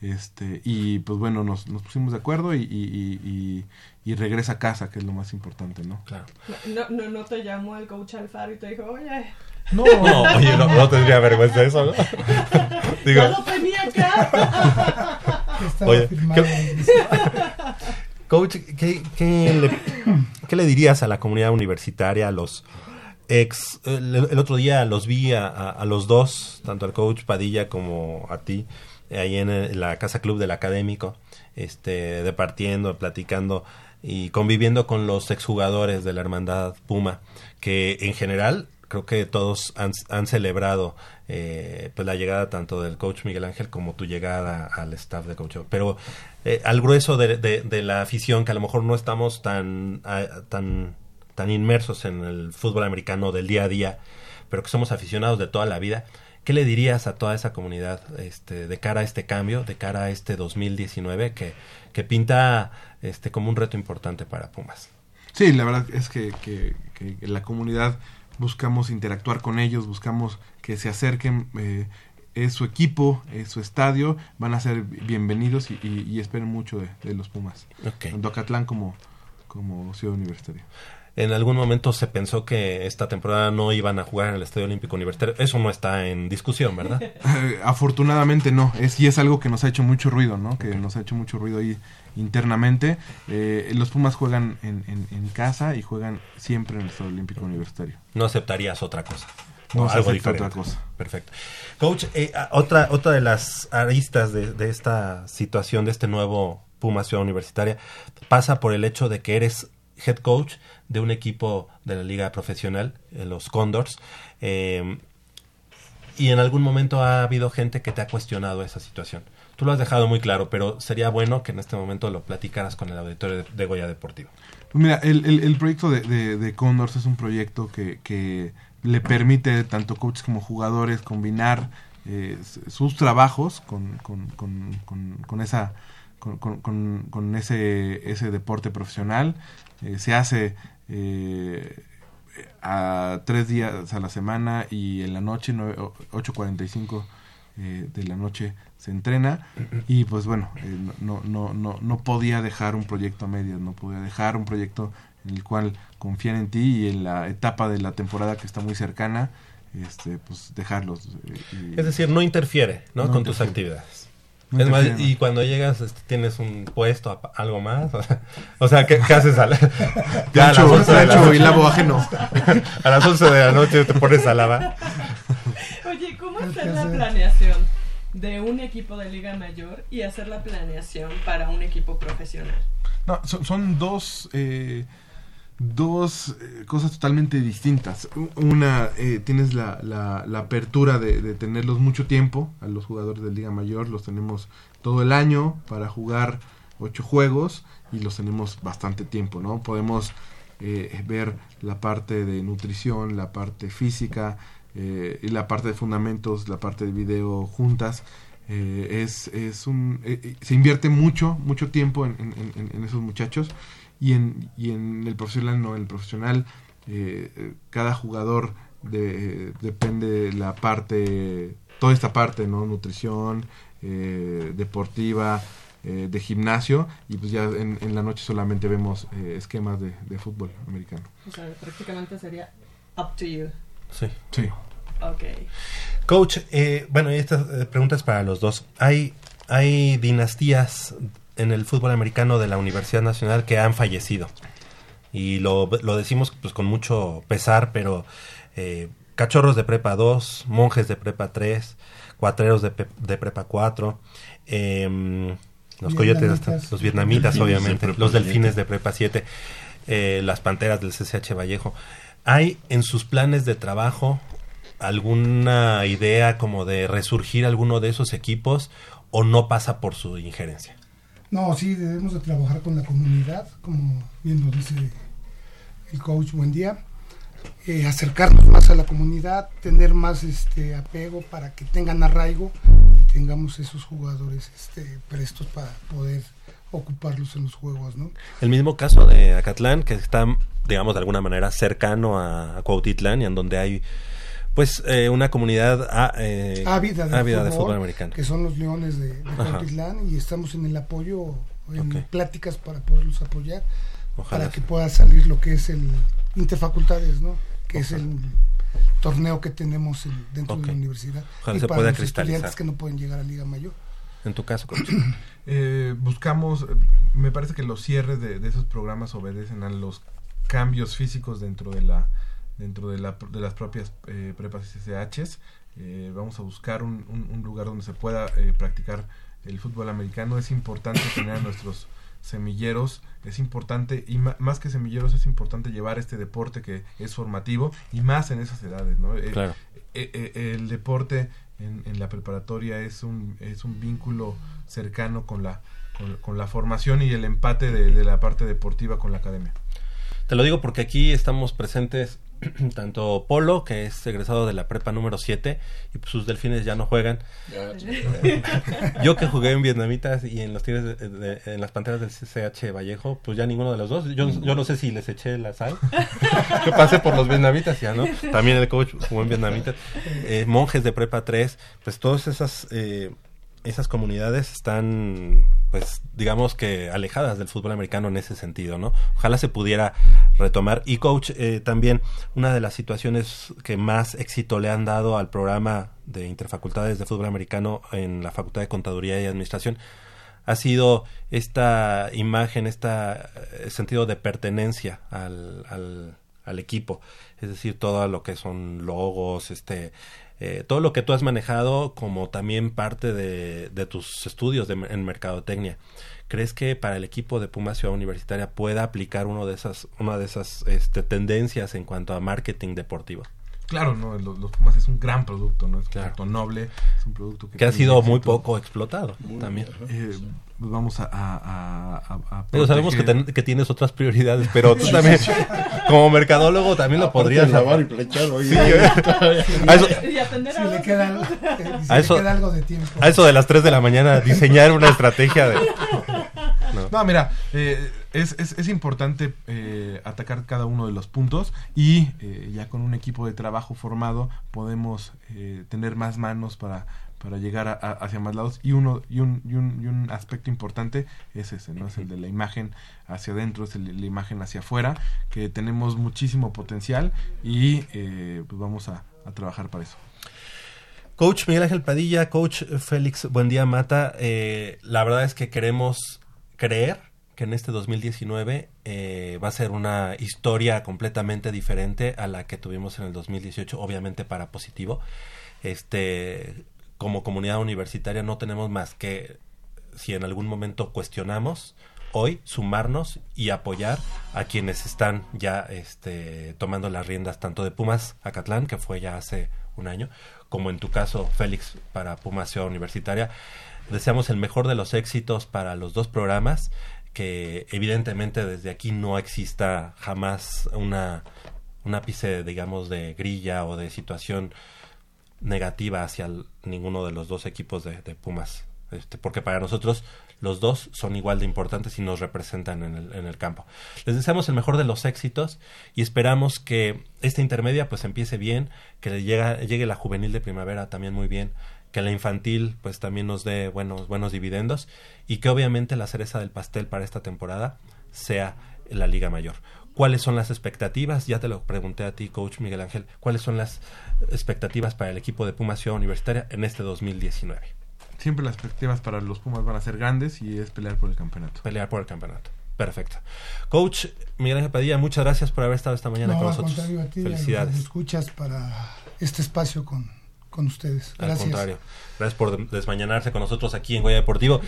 Este, y pues bueno, nos, nos pusimos de acuerdo y, y, y, y- regresa a casa, que es lo más importante, ¿no? Claro. No, no, no te llamó el coach Alfaro y te dijo, oye, No, No, oye, no, no tendría vergüenza eso, ¿no? [LAUGHS] Digo, ya lo tenía acá. [LAUGHS] Estaba Oye. ¿qué- [LAUGHS] Coach, ¿qué, qué le, qué le dirías a la comunidad universitaria, a los ex... El, el otro día los vi a, a- a los dos, tanto al coach Padilla como a ti, eh, ahí en, el- la Casa Club del Académico, este, departiendo, platicando y conviviendo con los exjugadores de la Hermandad Puma, que en general creo que todos han, celebrado eh, pues la llegada tanto del coach Miguel Ángel como tu llegada al staff de coach. Pero eh, al grueso de, de- de la afición, que a lo mejor no estamos tan, tan, tan inmersos en el fútbol americano del día a día, pero que somos aficionados de toda la vida, ¿qué le dirías a toda esa comunidad este, de cara a este cambio, de cara a este 2019 que, que pinta este, como un reto importante para Pumas? Sí, la verdad es que, que, que la comunidad buscamos interactuar con ellos, buscamos que se acerquen. eh, es su equipo, es su estadio, van a ser bienvenidos y, y- y esperen mucho de, de los Pumas. Ok. Tanto Acatlán como, como Ciudad Universitaria. En algún momento se pensó que esta temporada no iban a jugar en el Estadio Olímpico Universitario. Eso no está en discusión, ¿verdad? [LAUGHS] Eh, afortunadamente no, es, y es algo que nos ha hecho mucho ruido, ¿no? Que nos ha hecho mucho ruido ahí internamente. Eh, los Pumas juegan en, en- en casa y juegan siempre en el Estadio Olímpico Universitario. No aceptaría otra cosa. No O se algo acepta diferente. otra cosa. Perfecto. Coach, eh, a- otra, otra de las aristas de, de esta situación, de este nuevo Puma Ciudad Universitaria, pasa por el hecho de que eres head coach de un equipo de la liga profesional, eh, los Condors. eh, y en algún momento ha habido gente que te ha cuestionado esa situación. Tú lo has dejado muy claro, pero sería bueno que en este momento lo platicaras con el auditorio de, Goya Deportivo. Pues mira, el, el- proyecto de, de, Condors es un proyecto que, que le permite tanto coaches como jugadores combinar eh, sus trabajos con, con, con, con- esa con ese, ese deporte profesional. Eh, se hace eh, a tres días a la semana y en la noche, nueve- o- 8.45 eh, de la noche se entrena y pues bueno, eh, no, no, no, no podía dejar un proyecto a medias, no podía dejar un proyecto en el cual confían en ti y en la etapa de la temporada que está muy cercana, este, pues dejarlos. eh, y- Es decir, no interfiere ¿no? No con tus actividades. No es más, y cuando llegas este, tienes un puesto, a- algo más. [LAUGHS] O sea, ¿qué, qué haces a, la- [LAUGHS] ya a las Plancho- 11 de la noche? y lavo ajeno. [LAUGHS] a las 11 de la noche te pones a lavar. Oye, ¿cómo que la hacer- planeación de un equipo de liga mayor y hacer la planeación para un equipo profesional? No, son, son dos, eh, dos eh, cosas totalmente distintas. Una, eh, tienes la, la, la apertura de, tenerlos mucho tiempo, a los jugadores de Liga Mayor, los tenemos todo el año para jugar ocho juegos y los tenemos bastante tiempo, ¿no? Podemos eh, ver la parte de nutrición, la parte física eh, y la parte de fundamentos, la parte de video juntas. Eh, es, es un se invierte mucho mucho tiempo en esos muchachos y en, y en el profesional no en el profesional eh, eh, cada jugador de, depende la parte toda esta parte no nutrición eh, deportiva eh, de gimnasio y pues ya en, en la noche solamente vemos eh, esquemas de, de fútbol americano O sea, prácticamente sería up to you. Sí. sí Ok. Coach, eh, bueno, y esta eh, pregunta es para los dos. Hay, hay dinastías en el fútbol americano de la Universidad Nacional que han fallecido. Y lo, lo decimos pues con mucho pesar, pero eh, cachorros de prepa 2, monjes de prepa 3, cuatreros de, pe- de prepa 4, em, los coyotes, Vietnamitas. los vietnamitas de obviamente, los 7. delfines de prepa 7, eh, las panteras del CCH Vallejo. ¿Hay en sus planes de trabajo alguna idea como de resurgir alguno de esos equipos o no pasa por su injerencia? No, sí, debemos de trabajar con la comunidad, como bien lo dice el coach Buen Día, eh, acercarnos más a la comunidad, tener más este apego para que tengan arraigo y tengamos esos jugadores este, prestos para poder ocuparlos en los juegos, ¿no? El mismo caso de Acatlán, que está, digamos, de alguna manera cercano a, a Cuautitlán y en donde hay, pues, eh, una comunidad ah, eh, ávida de, ávida fútbol, de fútbol americano. que son los Leones de, de y estamos en el apoyo, en pláticas para poderlos apoyar, Ojalá. para que pueda salir lo que es el Interfacultades, ¿no? Que es el torneo que tenemos en- dentro de la universidad Ojalá y se para pueda los cristalizar. estudiantes que no pueden llegar a Liga Mayor. En tu caso. [CLEARS THROAT] Eh, buscamos, me parece que los cierres de, de esos programas obedecen a los cambios físicos dentro de la dentro de, la, de las propias eh, prepas SSHs. Eh, vamos a buscar un, un- un lugar donde se pueda eh, practicar el fútbol americano. Es importante [COUGHS] tener a nuestros semilleros, es importante, y más que semilleros, es importante llevar este deporte que es formativo y más en esas edades. ¿no? Eh, Claro. eh, el deporte en, en la preparatoria es un, es un vínculo cercano con la, con, con la formación y el empate de, de la parte deportiva con la academia. Te lo digo porque aquí estamos presentes [CLEARS THROAT] tanto Polo, que es egresado de la prepa número 7, y pues sus delfines ya no juegan. Yo que jugué en Vietnamitas y en los Tigres de- de- en las panteras del CCH Vallejo, pues ya ninguno de los dos. Yo, yo no sé si les eché la sal. [LAUGHS] Yo pasé por los vietnamitas ya, ¿no? También el coach jugó en vietnamitas. [LAUGHS] Eh, monjes de prepa 3, pues todas esas eh, esas comunidades están pues digamos que alejadas del fútbol americano en ese sentido, ¿no? Ojalá se pudiera retomar. Y coach, eh, también una de las situaciones que más éxito le han dado al programa de interfacultades de fútbol americano en la Facultad de Contaduría y Administración ha sido esta imagen, este sentido de pertenencia al, al, al equipo, es decir, todo lo que son logos, este, eh, todo lo que tú has manejado como también parte de, de tus estudios de, en mercadotecnia. ¿Crees que para el equipo de Puma Ciudad Universitaria pueda aplicar uno de esas, una de esas este, tendencias en cuanto a marketing deportivo? Claro, no, los, los Pumas es un gran producto, ¿no? Es un producto noble, es un producto que... Que ha sido muy poco explotado también. Eh, vamos a... a, a, a- a Digo, sabemos que, proteger- ten- que tienes otras prioridades, pero tú también, como mercadólogo, también lo podrías lavar y planchar, oye. Sí, [LAUGHS] a eso, Si a le queda algo, si A le eso- queda algo de tiempo. a eso de las 3 de la mañana, diseñar una estrategia de... No, mira, eh, es, es, es importante eh, atacar cada uno de los puntos y eh, ya con un equipo de trabajo formado podemos eh, tener más manos para, para llegar a- hacia más lados y uno y un, y, un, y un aspecto importante es ese, ¿no? Es el de la imagen hacia adentro, es la imagen hacia afuera, que tenemos muchísimo potencial y eh, pues vamos a, trabajar para eso. Coach Miguel Ángel Padilla, Coach Félix Buendía Mata, eh, la verdad es que queremos creer que en este 2019 eh, va a ser una historia completamente diferente a la que tuvimos en el 2018, obviamente para positivo. Este, como comunidad universitaria no tenemos más que, si en algún momento cuestionamos, hoy sumarnos y apoyar a quienes están ya este, tomando las riendas tanto de Pumas Acatlán, que fue ya hace un año, como en tu caso, Félix, para Pumas Ciudad Universitaria. Deseamos el mejor de los éxitos para los dos programas, que evidentemente desde aquí no exista jamás una, un ápice, digamos, de grilla o de situación negativa hacia ninguno de los dos equipos de, Pumas. Este, porque para nosotros los dos son igual de importantes y nos representan en el, en el campo. Les deseamos el mejor de los éxitos y esperamos que esta intermedia pues empiece bien, que le llega, llegue la juvenil de primavera también muy bien, que la infantil pues también nos dé buenos, buenos dividendos y que obviamente la cereza del pastel para esta temporada sea la Liga Mayor. ¿Cuáles son las expectativas? Ya te lo pregunté a ti, coach Miguel Ángel. ¿Cuáles son las expectativas para el equipo de Pumas Ciudad Universitaria en este 2019? Siempre las expectativas para los Pumas van a ser grandes y es pelear por el campeonato. Pelear por el campeonato. Perfecto. Coach Miguel Ángel Padilla, muchas gracias por haber estado esta mañana no, con nosotros. contrario, a ti, a los Felicidades. escuchas para este espacio con, con ustedes. Al Gracias. contrario. Gracias por desmañanarse con nosotros aquí en Goya Deportivo.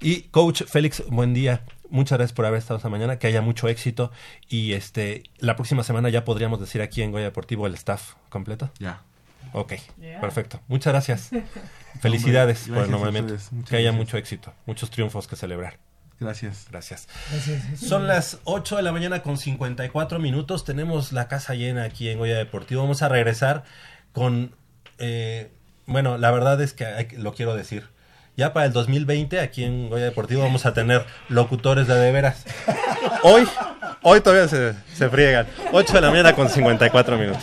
Y coach Félix, buen día. Muchas gracias por haber estado esta mañana. Que haya mucho éxito. Y este la próxima semana ya podríamos decir aquí en Goya Deportivo el staff completo. Ya. Ok, Yeah. perfecto. Muchas gracias. [LAUGHS] Felicidades Hombre, por el nombramiento. Que haya gracias. mucho éxito, muchos triunfos que celebrar. Gracias. Gracias. Gracias. Son las 8 de la mañana con 54 minutos. Tenemos la casa llena aquí en Goya Deportivo. Vamos a regresar con... eh, bueno, la verdad es que hay- lo quiero decir. Ya para el 2020 aquí en Goya Deportivo vamos a tener locutores de de veras. [LAUGHS] Hoy, hoy todavía se, se friegan. 8 de la mañana con 54 minutos.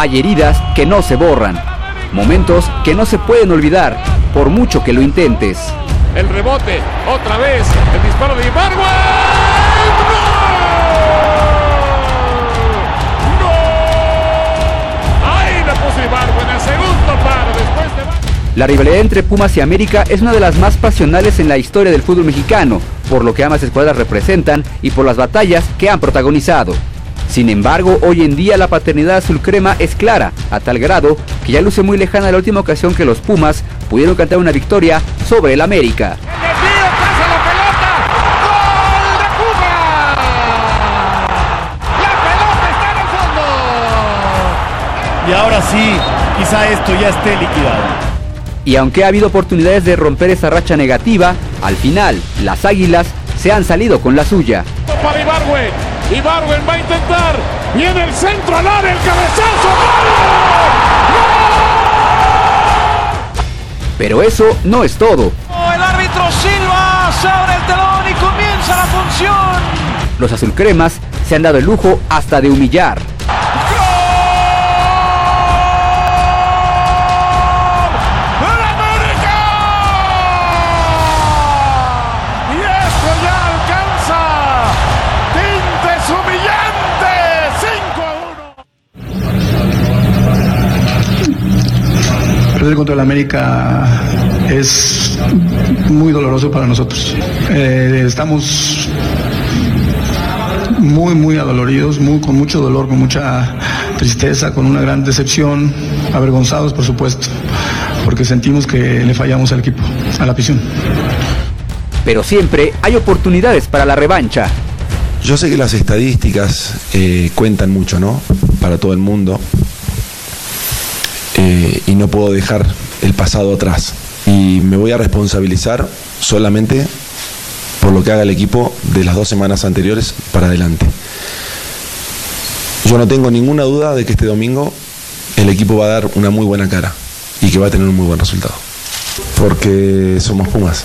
Hay heridas que no se borran, momentos que no se pueden olvidar, por mucho que lo intentes. El rebote. Otra vez. El disparo de. Ahí le puso Ibargüen el segundo paro. Después de... La rivalidad entre Pumas y América es una de las más pasionales en la historia del fútbol mexicano, por lo que ambas escuadras representan y por las batallas que han protagonizado. Sin embargo, hoy en día la paternidad azul crema es clara, a tal grado que ya luce muy lejana la última ocasión que los Pumas pudieron cantar una victoria sobre el América. Y ahora sí, quizá esto ya esté liquidado. Y aunque ha habido oportunidades de romper esa racha negativa, al final las Águilas se han salido con la suya. Para Ibargüen. Ibargüen va a intentar. Viene el centro al área, el cabezazo. Pero eso no es todo. El árbitro Silva se abre el telón y comienza la función. Los azulcremas se han dado el lujo hasta de humillar. Perder contra el América es muy doloroso para nosotros. Eh, estamos muy, muy adoloridos, muy, con mucho dolor, con mucha tristeza, con una gran decepción, avergonzados por supuesto, porque sentimos que le fallamos al equipo, a la afición. Pero siempre hay oportunidades para la revancha. Yo sé que las estadísticas eh, cuentan mucho, ¿no? Para todo el mundo. Eh, y no puedo dejar el pasado atrás. Y me voy a responsabilizar solamente por lo que haga el equipo de las dos semanas anteriores para adelante. Yo no tengo ninguna duda de que este domingo el equipo va a dar una muy buena cara y que va a tener un muy buen resultado. Porque somos Pumas.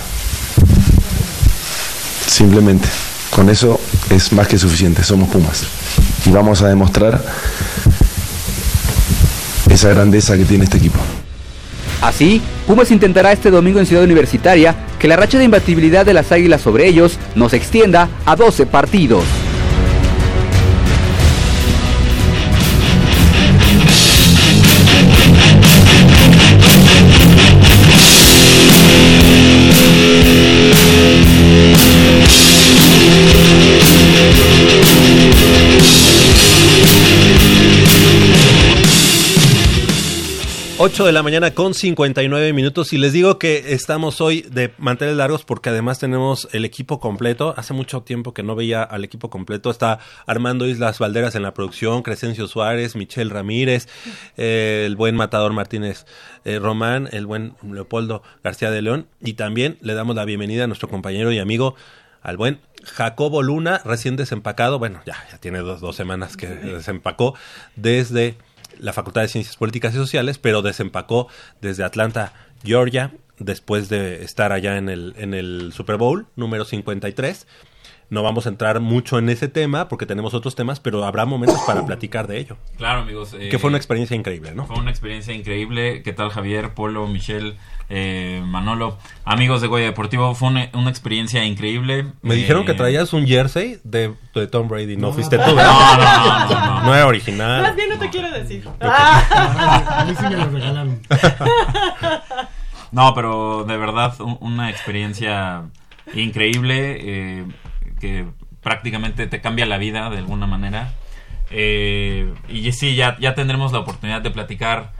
Simplemente. Con eso es más que suficiente. Somos Pumas. Y vamos a demostrar esa grandeza que tiene este equipo. Así, Pumas intentará este domingo en Ciudad Universitaria que la racha de imbatibilidad de las Águilas sobre ellos no se extienda a 12 partidos. Ocho de la mañana con 59 minutos y les digo que estamos hoy de manteles largos porque además tenemos el equipo completo. Hace mucho tiempo que no veía al equipo completo. Está Armando Islas Valderas en la producción, Crescencio Suárez, Michelle Ramírez, eh, el buen Matador Martínez eh, Román, el buen Leopoldo García de León y también le damos la bienvenida a nuestro compañero y amigo al buen Jacobo Luna, recién desempacado, bueno, ya, ya tiene dos, dos semanas que desempacó desde la Facultad de Ciencias Políticas y Sociales, pero desempacó desde Atlanta, Georgia, después de estar allá en el, en el Super Bowl número 53. No vamos a entrar mucho en ese tema porque tenemos otros temas, pero habrá momentos para platicar de ello. Claro, amigos. que fue una experiencia increíble, ¿no? Fue una experiencia increíble. ¿Qué tal, Javier, Polo, Michelle, eh, Manolo? Amigos de Goya Deportivo, fue una, una experiencia increíble. Me Eh, dijeron que traías un jersey de, de Tom Brady, no, fuiste tú, no, ¿verdad? no, no, no. No era original. Más bien no te quiero decir. A mí sí me lo regalaron. No, pero de verdad un- una experiencia increíble eh, que prácticamente te cambia la vida de alguna manera. Eh, y sí, ya, ya tendremos la oportunidad de platicar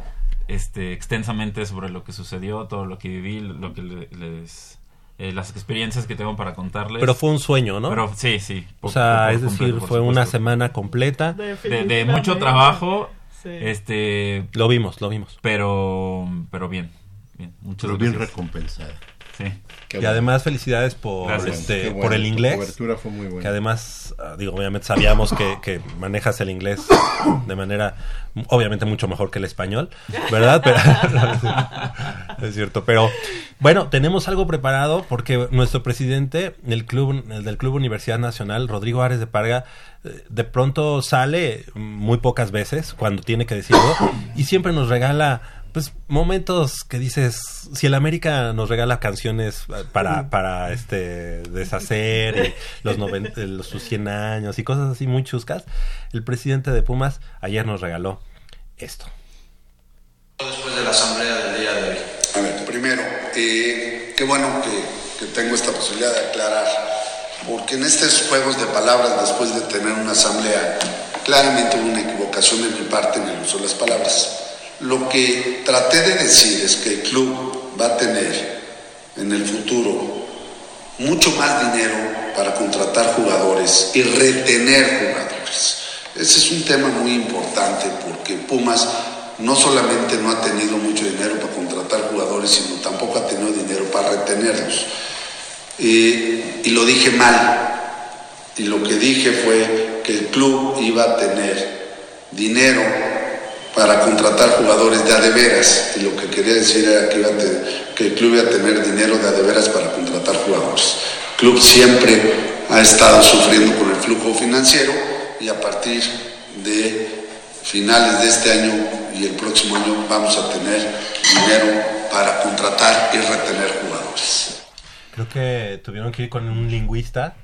este, extensamente sobre lo que sucedió, todo lo que viví, lo que le- les... eh, las experiencias que tengo para contarles. Pero fue un sueño, ¿no? Pero sí, sí. O por- sea, por es decir, completo, fue una semana completa. de, de mucho trabajo. Sí. Este, Lo vimos, lo vimos. pero, pero bien, bien. Muchas Pero bien gracias. recompensada. Sí. Qué y bueno. además felicidades por Gracias. este bueno, por el tu inglés. cobertura fue muy buena. Que además, ah, digo, obviamente sabíamos que, que manejas el inglés de manera obviamente mucho mejor que el español, ¿verdad? Pero, [LAUGHS] es cierto, pero bueno, tenemos algo preparado porque nuestro presidente del club el del Club Universidad Nacional, Rodrigo Ares de Parga, eh, de pronto sale muy pocas veces cuando tiene que decirlo y siempre nos regala pues momentos que dices, si el América nos regala canciones eh, para, para este deshacer y los, noven- eh, los sus 100 años y cosas así muy chuscas, el presidente de Pumas ayer nos regaló esto. después de la asamblea del día de hoy? A ver, primero, eh, qué bueno que, que tengo esta posibilidad de aclarar, porque en estos juegos de palabras, después de tener una asamblea, claramente hubo una equivocación de mi parte en el uso de las palabras. Lo que traté de decir es que el club va a tener en el futuro mucho más dinero para contratar jugadores y retener jugadores. Ese es un tema muy importante porque Pumas no solamente no ha tenido mucho dinero para contratar jugadores, sino tampoco ha tenido dinero para retenerlos. Y lo dije mal. Y lo que dije fue que el club iba a tener dinero para contratar jugadores de a de veras. Y lo que quería decir era que, iba a te- que el club iba a tener dinero de a de veras para contratar jugadores. El club siempre ha estado sufriendo con el flujo financiero y a partir de finales de este año y el próximo año vamos a tener dinero para contratar y retener jugadores. Creo que tuvieron que ir con un lingüista.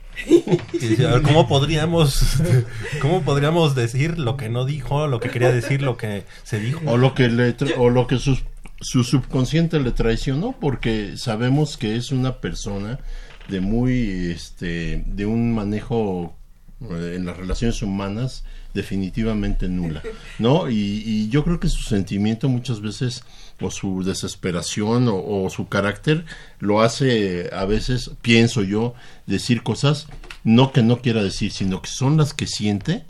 ¿Cómo podríamos, [LAUGHS] ¿cómo podríamos decir lo que no dijo, lo que quería decir, lo que se dijo? O lo que, le o lo que su, su subconsciente le traicionó, porque sabemos que es una persona de muy, este, de un manejo eh, en las relaciones humanas definitivamente nula, ¿no? Y yo creo que su sentimiento muchas veces o su desesperación o, su carácter lo hace a veces, pienso yo, decir cosas no que no quiera decir, sino que son las que siente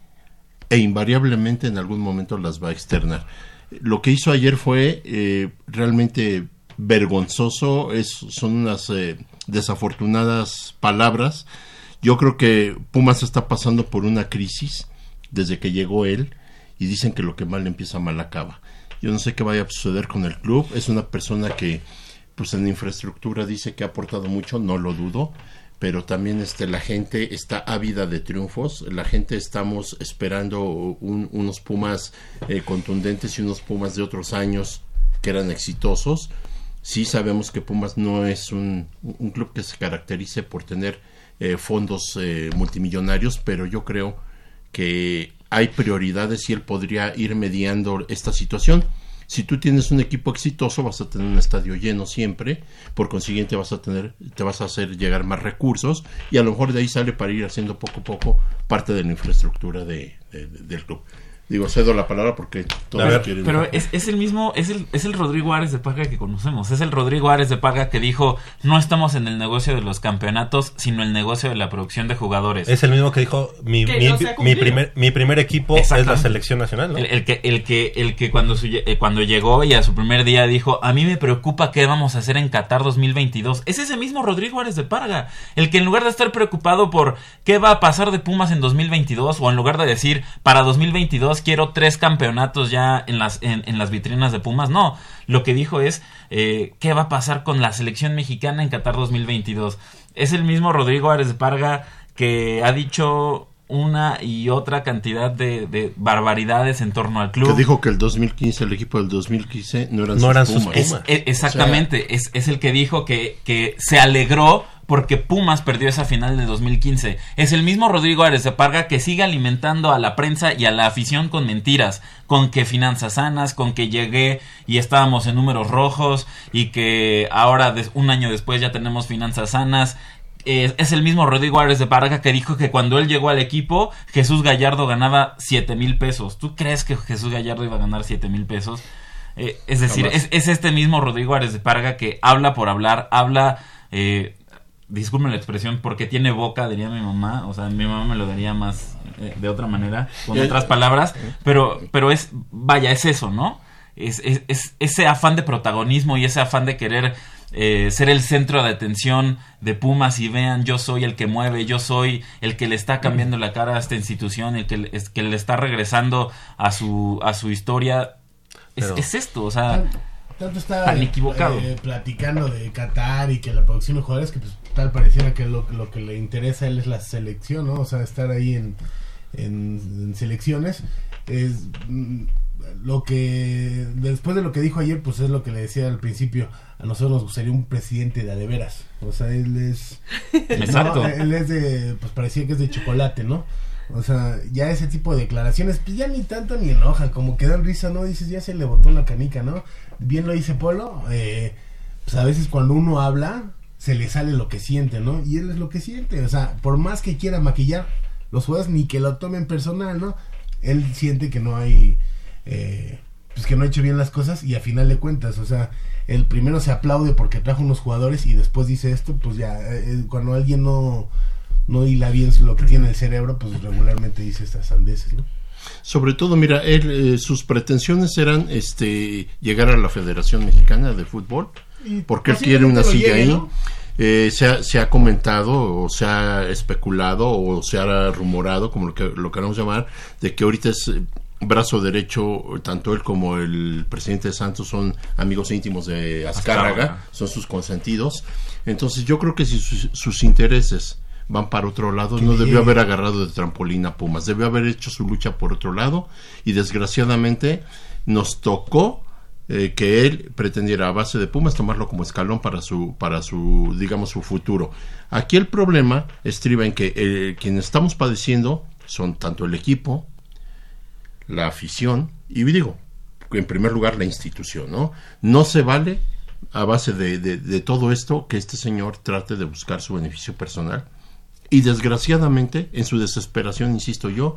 e invariablemente en algún momento las va a externar. Lo que hizo ayer fue eh, realmente vergonzoso, es, son unas eh, desafortunadas palabras. Yo creo que Pumas está pasando por una crisis desde que llegó él y dicen que lo que mal empieza mal acaba. Yo no sé qué vaya a suceder con el club. Es una persona que pues en infraestructura dice que ha aportado mucho, no lo dudo, pero también este la gente está ávida de triunfos, la gente estamos esperando un- unos Pumas eh, contundentes y unos Pumas de otros años que eran exitosos. Sí sabemos que Pumas no es un, un club que se caracterice por tener eh, fondos eh, multimillonarios, pero yo creo que hay prioridades y él podría ir mediando esta situación. Si tú tienes un equipo exitoso, vas a tener un estadio lleno siempre, por consiguiente vas a tener, te vas a hacer llegar más recursos y a lo mejor de ahí sale para ir haciendo poco a poco parte de la infraestructura de, de- de- del club. Digo, cedo la palabra porque todos quieren. Pero es, es el mismo, es el, es el Rodrigo Ares de Paga que conocemos. Es el Rodrigo Ares de Paga que dijo, no estamos en el negocio de los campeonatos, sino el negocio de la producción de jugadores. Es el mismo que dijo mi, Que mi, no primer, mi primer equipo es la selección nacional, ¿no? El, el que, el que, el que cuando, su- eh, cuando llegó y a su primer día dijo, a mí me preocupa qué vamos a hacer en Qatar 2022. Es ese mismo Rodrigo Ares de Parga, el que en lugar de estar preocupado por qué va a pasar de Pumas en 2022 o en lugar de decir, para 2022 quiero tres campeonatos ya en las, en, en las vitrinas de Pumas, no. Lo que dijo es, eh, ¿qué va a pasar con la selección mexicana en Qatar 2022? Es el mismo Rodrigo Ares de Parga que ha dicho una y otra cantidad de, de barbaridades en torno al club. Que dijo que el 2015, el equipo del 2015 no eran No sus eran sus Pumas. Es- e- exactamente, es, es el que dijo que, que se alegró porque Pumas perdió esa final de 2015. Es el mismo Rodrigo Ares de Parga que sigue alimentando a la prensa y a la afición con mentiras, con que finanzas sanas, con que llegué y estábamos en números rojos y que ahora un año después ya tenemos finanzas sanas. Es, es el mismo Rodrigo Ares de Parga que dijo que cuando él llegó al equipo Jesús Gallardo ganaba 7 mil pesos. ¿Tú crees que Jesús Gallardo iba a ganar 7 mil pesos? Eh, es decir, es este mismo Rodrigo Ares de Parga que habla por hablar, habla, eh, disculpen la expresión, porque tiene boca, diría mi mamá, o sea, mi mamá me lo daría más eh, de otra manera, con Eh, otras palabras, pero, pero es, vaya, es eso, ¿no? Es, es, es ese afán de protagonismo y ese afán de querer eh, ser el centro de atención de Pumas y vean, yo soy el que mueve, yo soy el que le está cambiando la cara a esta institución, el que, le- es, que le está regresando a su, a su historia. Es, Pero- es esto, o sea, Tanto está tan eh, equivocado. eh, platicando de Qatar y que la producción de jugadores que pues tal pareciera que lo, lo que le interesa a él es la selección, ¿no? O sea, estar ahí en, en, en selecciones. Es mm, lo que después de lo que dijo ayer, pues es lo que le decía al principio. A nosotros nos gustaría un presidente de a de veras. O sea, él es [LAUGHS] Exacto. no, él es de pues parecía que es de chocolate, ¿no? O sea, ya ese tipo de declaraciones, pues ya ni tanto ni enoja, como que dan risa, ¿no? Dices, ya se le botó la canica, ¿no? Bien lo dice Polo, eh, pues a veces cuando uno habla, se le sale lo que siente, ¿no? Y él es lo que siente, o sea, por más que quiera maquillar los jugadores, ni que lo tomen personal, ¿no? Él siente que no hay, eh, pues que no ha hecho bien las cosas y a final de cuentas, o sea, el primero se aplaude porque trajo unos jugadores y después dice esto, pues ya, eh, cuando alguien no, no hila bien lo que tiene el cerebro, pues regularmente dice estas sandeces, ¿no? Sobre todo, mira, él, eh, sus pretensiones eran este llegar a la Federación Mexicana de Fútbol, porque él quiere una silla ahí. Eh, se, ha, se ha comentado o se ha especulado o se ha rumorado, como lo, que, lo queramos llamar, de que ahorita es eh, brazo derecho, tanto él como el presidente de Santos son amigos íntimos de Azcárraga, Azcárraga. son sus consentidos. Entonces yo creo que si sus, sus intereses van para otro lado, no debió haber agarrado de trampolín a Pumas, debió haber hecho su lucha por otro lado y desgraciadamente nos tocó eh, que él pretendiera a base de Pumas tomarlo como escalón para su para su digamos su futuro. Aquí el problema estriba en que eh, quienes estamos padeciendo son tanto el equipo, la afición y digo, en primer lugar la institución, ¿no? No se vale a base de, de- de todo esto que este señor trate de buscar su beneficio personal y desgraciadamente en su desesperación, insisto yo,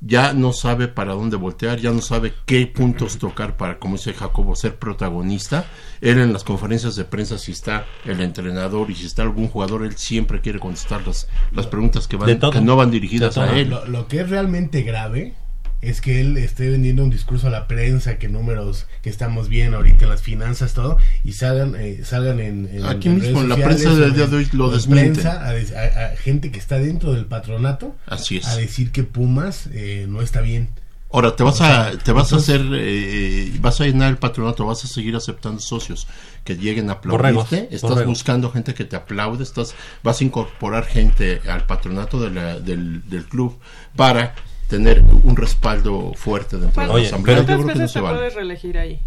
ya no sabe para dónde voltear, ya no sabe qué puntos tocar para, como dice Jacobo, ser protagonista. Él en las conferencias de prensa, si está el entrenador y si está algún jugador, él siempre quiere contestar las, las preguntas que, van, que no van dirigidas a él. Lo, lo que es realmente grave es que él esté vendiendo un discurso a la prensa, que números que estamos bien ahorita en las finanzas, todo, y salgan, eh, salgan en, en- Aquí en mismo, redes la prensa del día de hoy lo prensa, a, des- a- a gente que está dentro del patronato Así es. a decir que Pumas eh, no está bien. Ahora te vas O a te vas a hacer eh, vas a llenar el patronato, vas a seguir aceptando socios que lleguen a Borregos, aplaudirte, estás borregos. buscando gente que te aplaude, estás vas a incorporar gente al patronato de la- del, del club para tener un respaldo fuerte dentro de la Oye, asamblea. Yo ¿Cuántas creo que no veces se te vale. puedes reelegir ahí?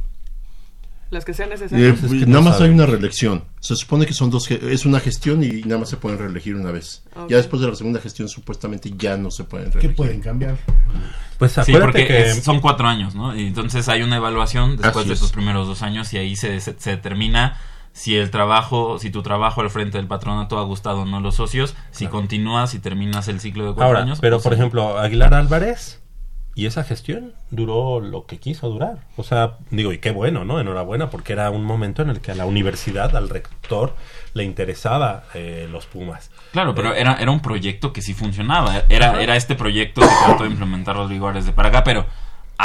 Las que sean Eh, necesarias. es que nada no más hay una reelección. Se supone que son dos, es una gestión y nada más se pueden reelegir una vez. Ok. Ya después de la segunda gestión supuestamente ya no se pueden ¿Qué reelegir. pueden cambiar? Pues Sí, porque que es- son cuatro años, ¿no? Y entonces hay una evaluación después Así de es. esos primeros dos años y ahí se, se, se determina si el trabajo, si tu trabajo al frente del patronato ha gustado o no los socios, si continúas y terminas el ciclo de cuatro ahora, años. pero o por ejemplo, Aguilar Álvarez y esa gestión duró lo que quiso durar. O sea, digo, y qué bueno, ¿no? Enhorabuena, porque era un momento en el que a la universidad, al rector, le interesaba eh, los Pumas. Claro, pero Eh, era, era un proyecto que sí funcionaba. Era, era este proyecto que trató de implementar Rodrigo Ares de Paraga, pero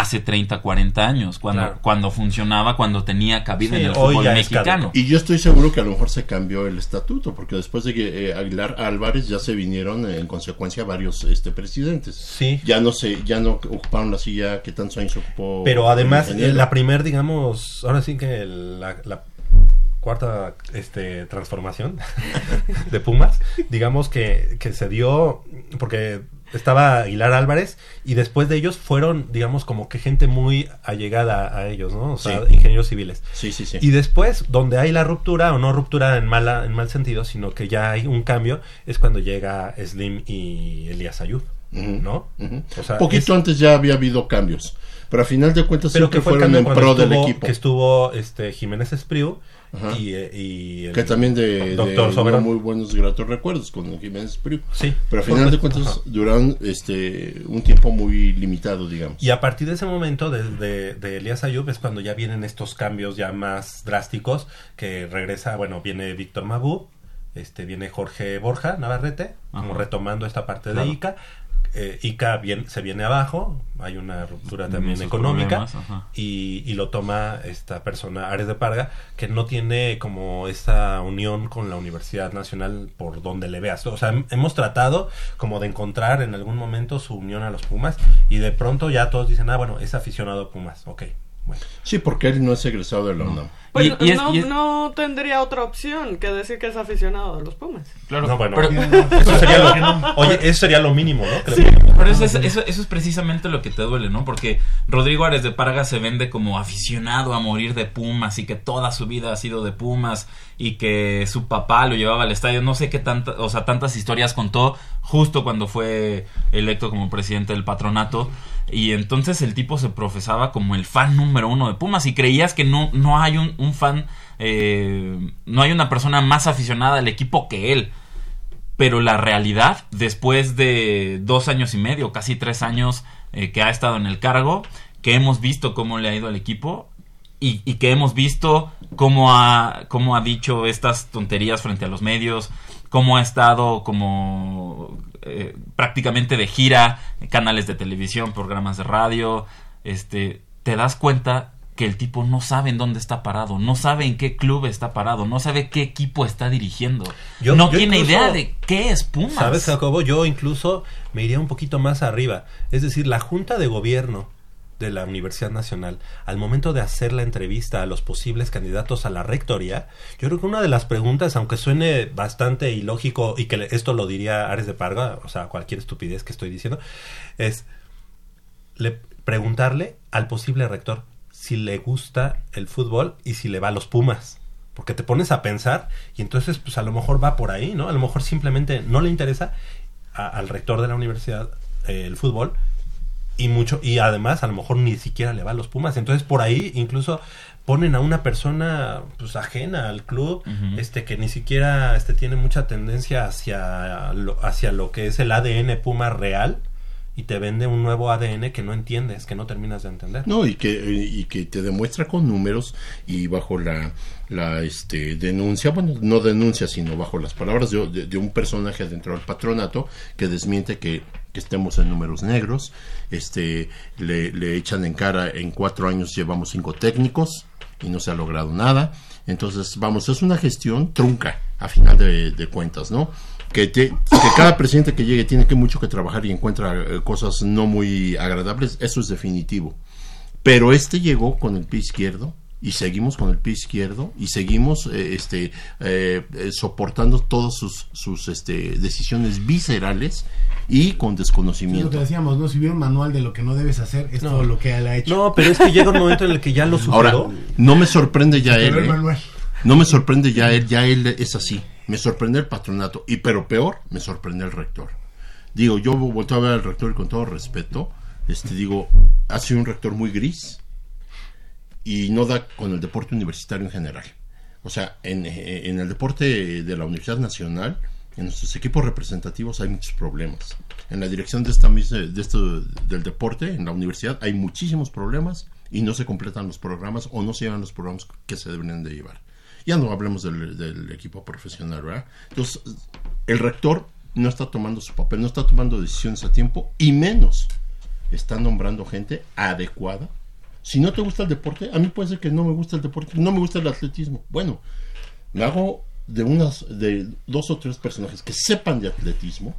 hace 30, 40 años, cuando, Claro. cuando funcionaba, cuando tenía cabida Sí, en el fútbol mexicano. Y yo estoy seguro que a lo mejor se cambió el estatuto, porque después de que eh, Aguilar Álvarez ya se vinieron eh, en consecuencia varios este presidentes. Sí. Ya no se, ya no ocuparon la silla que tantos años ocupó. Pero además, la primer, digamos, ahora sí que la, la cuarta este, transformación [LAUGHS] de Pumas, digamos que, que se dio porque estaba Aguilar Álvarez y después de ellos fueron, digamos, como que gente muy allegada a ellos, ¿no? O sea, Sí. ingenieros civiles. Sí, sí, sí. Y después, donde hay la ruptura, o no ruptura en mala, en mal sentido, sino que ya hay un cambio, es cuando llega Slim y Elías Ayub, ¿no? O sea, Poquito es- antes ya había habido cambios. Pero a final de cuentas pero siempre que fue fueron en pro estuvo, del equipo. que estuvo este Jiménez Espriu. Y, eh, y el que también de, doctor de Soberón. muy buenos gratos recuerdos con Jiménez Priu. Sí. Pero a final de cuentas Ajá. duraron este un tiempo muy limitado, digamos. Y a partir de ese momento de, de, de Elías Ayub es cuando ya vienen estos cambios ya más drásticos, que regresa, bueno, viene Víctor Mabú, este viene Jorge Borja Navarrete, como retomando esta parte Claro. de ICA. Eh, ICA bien, se viene abajo, hay una ruptura también económica y, y lo toma esta persona, Ares de Parga, que no tiene como esa unión con la Universidad Nacional por donde le veas. O sea, hem- hemos tratado como de encontrar en algún momento su unión a los Pumas y de pronto ya todos dicen, ah, bueno, es aficionado a Pumas, ok. Bueno. Sí, porque él no es egresado de la UNAM. Pues Y- y es- no, y es- no tendría otra opción que decir que es aficionado a los Pumas. Claro, No, bueno, pero- eso sería lo, oye, eso sería lo mínimo, ¿no? Sí, pero eso es, eso, eso es precisamente lo que te duele, ¿no? Porque Rodrigo Ares de Parga se vende como aficionado a morir de Pumas y que toda su vida ha sido de Pumas y que su papá lo llevaba al estadio. No sé qué tantas, o sea, tantas historias contó justo cuando fue electo como presidente del patronato. Y entonces el tipo se profesaba como el fan número uno de Pumas y creías que no, no hay un, fan, eh, no hay una persona más aficionada al equipo que él. Pero la realidad, después de dos años y medio, casi tres años eh, que ha estado en el cargo, que hemos visto cómo le ha ido al equipo y, y que hemos visto cómo ha, cómo ha dicho estas tonterías frente a los medios, cómo ha estado como eh, prácticamente de gira, canales de televisión, programas de radio, este, te das cuenta que el tipo no sabe en dónde está parado, no sabe en qué club está parado, no sabe qué equipo está dirigiendo, Yo- no yo tiene incluso- idea de qué es Pumas. ¿Sabes, Jacobo? Yo incluso me iría un poquito más arriba. Es decir, la Junta de Gobierno de la Universidad Nacional, al momento de hacer la entrevista a los posibles candidatos a la rectoría, yo creo que una de las preguntas, aunque suene bastante ilógico y que esto lo diría Ares de Parga, o sea, cualquier estupidez que estoy diciendo, es le, preguntarle al posible rector si le gusta el fútbol y si le va a los Pumas. Porque te pones a pensar y entonces pues a lo mejor va por ahí, ¿no? A lo mejor simplemente no le interesa al rector de la universidad eh, el fútbol y mucho y además a lo mejor ni siquiera le va a los Pumas. Entonces por ahí incluso ponen a una persona pues ajena al club, este que ni siquiera este tiene mucha tendencia hacia lo, hacia lo que es el ADN Puma real y te vende un nuevo ADN que no entiendes, que no terminas de entender. No, y que, y que te demuestra con números y bajo la, la este, denuncia, bueno, no denuncia, sino bajo las palabras de, un personaje dentro del patronato que desmiente que, que estemos en números negros, este, le, echan en cara, en cuatro años llevamos cinco técnicos y no se ha logrado nada. Entonces, vamos, es una gestión trunca, a final de, de cuentas, ¿no? Que, te- que cada presidente que llegue tiene que mucho que trabajar y encuentra eh, cosas no muy agradables, eso es definitivo. Pero este llegó con el pie izquierdo y seguimos con el pie izquierdo y seguimos eh, este, eh, eh, soportando todas sus, sus este, decisiones viscerales y con Sí, lo desconocimiento. que decíamos, ¿no? Si hubiera un manual de lo que no debes hacer, es todo lo que él ha hecho. No, pero es que llega un momento en el que ya lo Ahora, superó. no me sorprende ya él. ¿eh? No me sorprende ya él, ya él es así. Me sorprende el patronato. Y pero peor, me sorprende el rector. Digo, yo volteo a ver al rector y con todo respeto, este digo, ha sido un rector muy gris y no da con el deporte universitario en general. O sea, en, eh, en el deporte de la Universidad Nacional, en nuestros equipos representativos hay muchos problemas. En la dirección de esta de esto del deporte en la universidad hay muchísimos problemas y no se completan los programas o no se llevan los programas que se deberían de llevar. Ya no hablemos del, del equipo profesional, ¿verdad? Entonces, el rector no está tomando su papel, no está tomando decisiones a tiempo y menos está nombrando gente adecuada. Si no te gusta el deporte, a mí puede ser que no me gusta el deporte, no me gusta el atletismo. Bueno, me hago de unas, de dos o tres personajes que sepan de atletismo,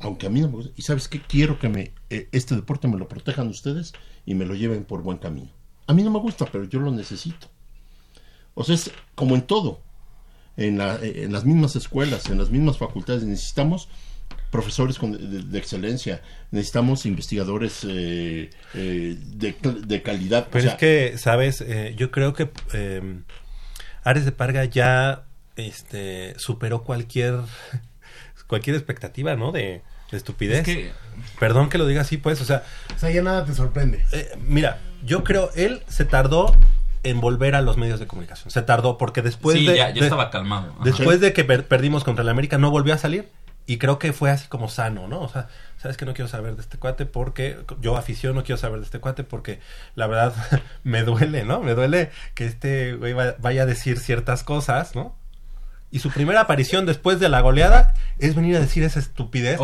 aunque a mí no me gusta. Y sabes qué, quiero que me, eh, este deporte me lo protejan ustedes y me lo lleven por buen camino. A mí no me gusta, pero yo lo necesito. O sea, es como en todo. En, la- en las mismas escuelas, en las mismas facultades, necesitamos profesores con- de, de excelencia, necesitamos investigadores eh, eh, de, de calidad. O Pero sea, es que, ¿sabes? Eh, yo creo que eh, Ares de Parga ya este, superó cualquier [LAUGHS] cualquier expectativa, ¿no? De, de estupidez. Es que- Perdón que lo diga así, pues, o sea... O sea, ya nada te sorprende. eh, mira, yo creo, él se tardó en volver a los medios de comunicación. Se tardó porque después Sí, de... ya- ya de- estaba calmado. Ajá. Después de que per- perdimos contra el América, no volvió a salir. Y creo que fue así como sano, ¿no? O sea, sabes que no quiero saber de este cuate porque yo afición no quiero saber de este cuate porque la verdad [LAUGHS] me duele, ¿no? Me duele que este güey va- vaya a decir ciertas cosas, ¿no? Y su primera aparición después de la goleada es venir a decir esa estupidez.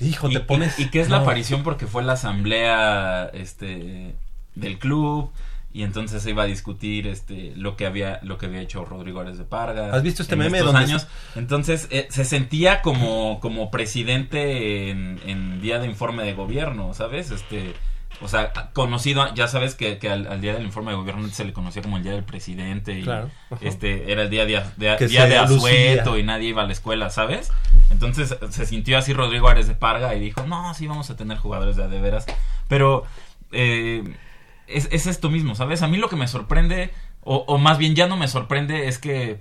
Hijo, y, te pones... y, y que es la aparición porque fue la asamblea este del club y entonces se iba a discutir este lo que había lo que había hecho Rodrigo Ares de Parga ¿Has visto este en meme estos donde años entonces eh, se sentía como como presidente en, en día de informe de gobierno sabes este o sea conocido ya sabes que, que al, al día del informe de gobierno se le conocía como el día del presidente y Claro. Este era el día de, de- día de asueto lucía. y nadie iba a la escuela sabes entonces se sintió así Rodrigo Ares de Parga y dijo, no, sí vamos a tener jugadores de a de veras. Pero eh, es, es esto mismo, ¿sabes? A mí lo que me sorprende, o, o más bien ya no me sorprende, es que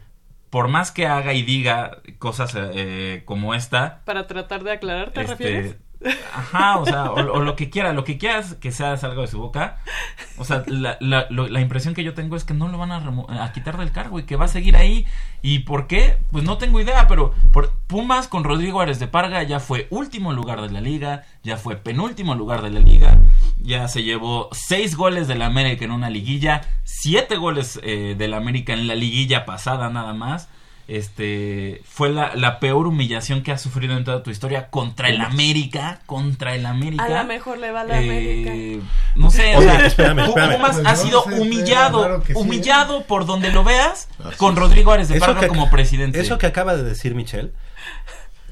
por más que haga y diga cosas eh, como esta, Para tratar de aclarar, ¿te este, refieres? Ajá, o sea, o, lo que quiera, lo que quieras que sea salga de su boca. O sea, la, la, la impresión que yo tengo es que no lo van a, a quitar del cargo y que va a seguir ahí. ¿Y por qué? Pues no tengo idea, pero por Pumas con Rodrigo Ares de Parga ya fue último lugar de la liga, ya fue penúltimo lugar de la liga, ya se llevó seis goles del América en una liguilla, siete goles eh, del América en la liguilla pasada nada más. Este fue la, la peor humillación que has sufrido en toda tu historia contra el América, contra el América. A lo mejor le va a la Eh, América. No sé, o sea, espérame, espérame. Pumas Pues ha no sido sé, humillado, claro sí. humillado por donde lo veas con Rodrigo Ares de Parga como presidente. Eso que acaba de decir Michelle,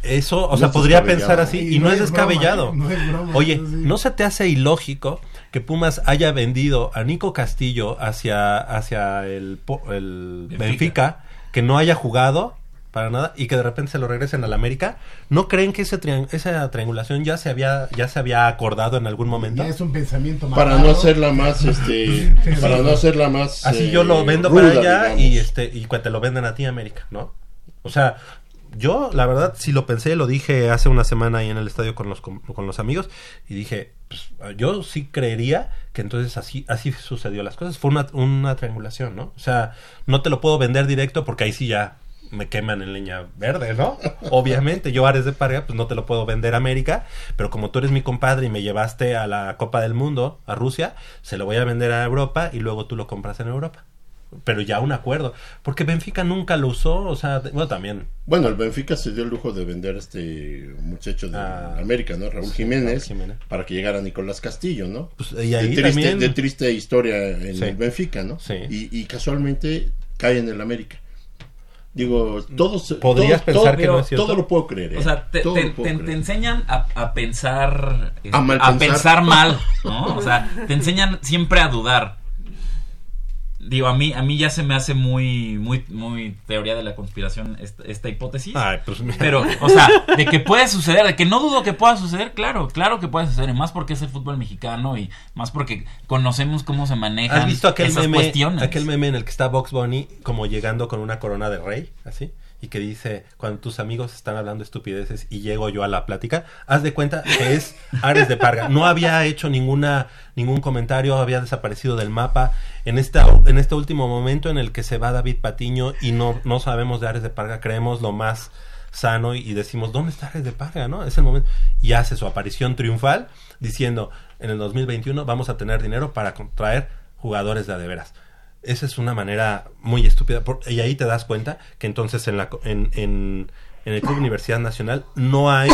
eso, o No sea, podría pensar así y, Y no, no es es broma, descabellado. no es broma, Oye, sí. ¿no se te hace ilógico que Pumas haya vendido a Nico Castillo hacia, hacia el, el Benfica. Benfica. Que no haya jugado para nada y que de repente se lo regresen al América? ¿No creen que ese trian- esa triangulación ya se había ya se había acordado en algún momento? Ya es un pensamiento Para no hacerla más, este, para no hacerla más. Así eh, yo lo vendo ruda, para allá digamos. y este y cuando te lo venden a ti América, ¿no? O sea, yo la verdad sí lo pensé, lo dije hace una semana ahí en el estadio con los con, con los amigos y dije, pues, yo sí creería que entonces así así sucedió las cosas, fue una, una triangulación, ¿no? O sea, no te lo puedo vender directo porque ahí sí ya me queman en leña verde, ¿no? [LAUGHS] Obviamente, yo Ares de Parga, pues no te lo puedo vender a América, pero como tú eres mi compadre y me llevaste a la Copa del Mundo, a Rusia, se lo voy a vender a Europa y luego tú lo compras en Europa. Pero ya un acuerdo, porque Benfica nunca lo usó, o sea, bueno, también. Bueno, el Benfica se dio el lujo de vender a este muchacho de América, ¿no? Raúl Jiménez, Jiménez. para que llegara Nicolás Castillo, ¿no? Pues, y ahí de, triste, también- de triste historia en Sí. el Benfica, ¿no? Sí. Y, y casualmente cae en el América. Digo, todos... Podrías todo- pensar todo- que no es cierto. Todo lo puedo creer, ¿eh? O sea, te, enseñan a, a pensar este, A mal a pensar. pensar mal, ¿no? O sea, te enseñan siempre a dudar. Digo, a mí a mí ya se me hace muy muy muy teoría de la conspiración esta, esta hipótesis. Ay, pues mira. Pero, o sea, de que puede suceder, de que no dudo que pueda suceder, claro, claro que puede suceder, y más porque es el fútbol mexicano y más porque conocemos cómo se manejan ¿Has visto aquel esas meme, cuestiones. aquel meme en el que está Box Bunny como llegando con una corona de rey, así? Y que dice, cuando tus amigos están hablando estupideces y llego yo a la plática, haz de cuenta que es Ares de Parga. No había hecho ninguna ningún comentario, había desaparecido del mapa. En esta en este último momento en el que se va David Patiño y no, no sabemos de Ares de Parga, creemos lo más sano y, decimos, ¿dónde está Ares de Parga? ¿no? Es el momento. Y hace su aparición triunfal diciendo, en el 2021 vamos a tener dinero para traer jugadores de a de veras. Esa es una manera muy estúpida. por- y ahí te das cuenta que entonces en, la, co- en, en, en el Club Universidad Nacional no hay,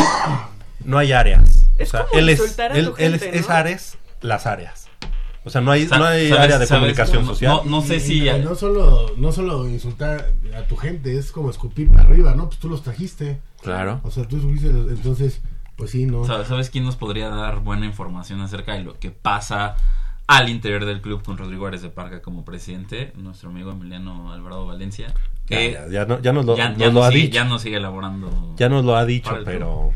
no hay áreas. Es o sea, como él es, insultar a él, tu él es, gente, es ¿no? Ares, las áreas. O sea, no hay, no hay ¿sabes- área de sabes? comunicación No- social. no sé Y- si- y no solo no solo insultar a tu gente es como escupir para arriba no pues tú los trajiste Claro. o sea tú subiste los- entonces pues sí no Sa- ¿Sabes quién nos podría dar buena información acerca de lo que pasa al interior del club con Rodrigo Árez de Parga como presidente, nuestro amigo Emiliano Alvarado Valencia. Que Ya, ya, ya no- ya nos lo- ya- nos ya lo ha sigue- dicho. Ya nos sigue elaborando. Ya nos lo ha dicho, pero...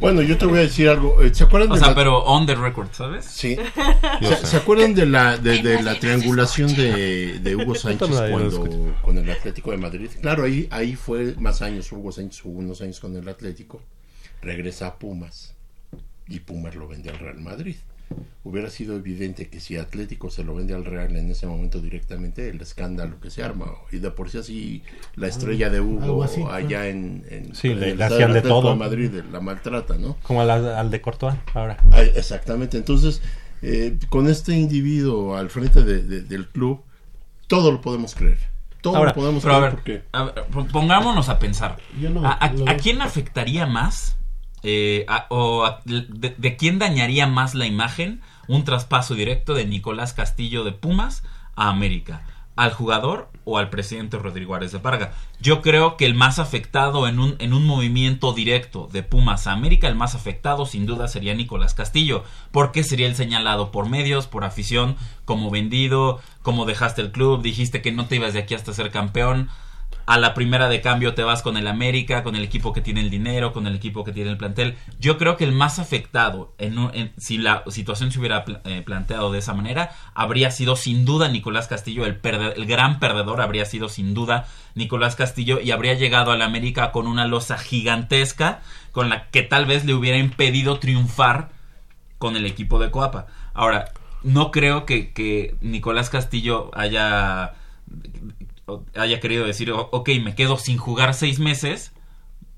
Bueno, yo te voy a decir algo. eh, ¿Se acuerdan O de sea, la- pero on the record, ¿sabes? Sí. [LAUGHS] ¿Se, acuerdan de la, de, de la triangulación de, de Hugo [LAUGHS] Sánchez cuando, con el Atlético de Madrid? Claro, ahí, ahí fue más años. Hugo Sánchez jugó unos años con el Atlético. Regresa a Pumas. Y Pumas lo vende al Real Madrid. Hubiera sido evidente que si Atlético se lo vende al Real en ese momento directamente, el escándalo que se arma. Y de por sí así, la estrella de Hugo así, allá en, en, Sí, en le- el le estadio hacían de todo. Madrid la maltrata, ¿no? Como al, al de Courtois ahora. Ah, Exactamente, entonces eh, con este individuo al frente de- de- del club, todo lo podemos creer. Todo Ahora, lo podemos a creer ver, porque... a ver, p- pongámonos a pensar. Yo no- ¿A, a- lo a quién afectaría más? Eh, a- o a- de, quién dañaría más la imagen un traspaso directo de Nicolás Castillo de Pumas a América? ¿Al jugador o al presidente Rodrigo Árez de Parga? Yo creo que el más afectado en un, en un movimiento directo de Pumas a América, el más afectado sin duda sería Nicolás Castillo, porque sería el señalado por medios, por afición, como vendido, como dejaste el club, dijiste que no te ibas de aquí hasta ser campeón, a la primera de cambio te vas con el América, con el equipo que tiene el dinero, con el equipo que tiene el plantel. Yo creo que el más afectado, en, en- si la situación se hubiera eh, planteado de esa manera, habría sido sin duda Nicolás Castillo, el, el gran perdedor habría sido sin duda Nicolás Castillo y habría llegado al América con una losa gigantesca con la que tal vez le hubiera impedido triunfar con el equipo de Coapa. Ahora, no creo que Nicolás Castillo haya, haya querido decir, "O- ok, me quedo sin jugar seis meses.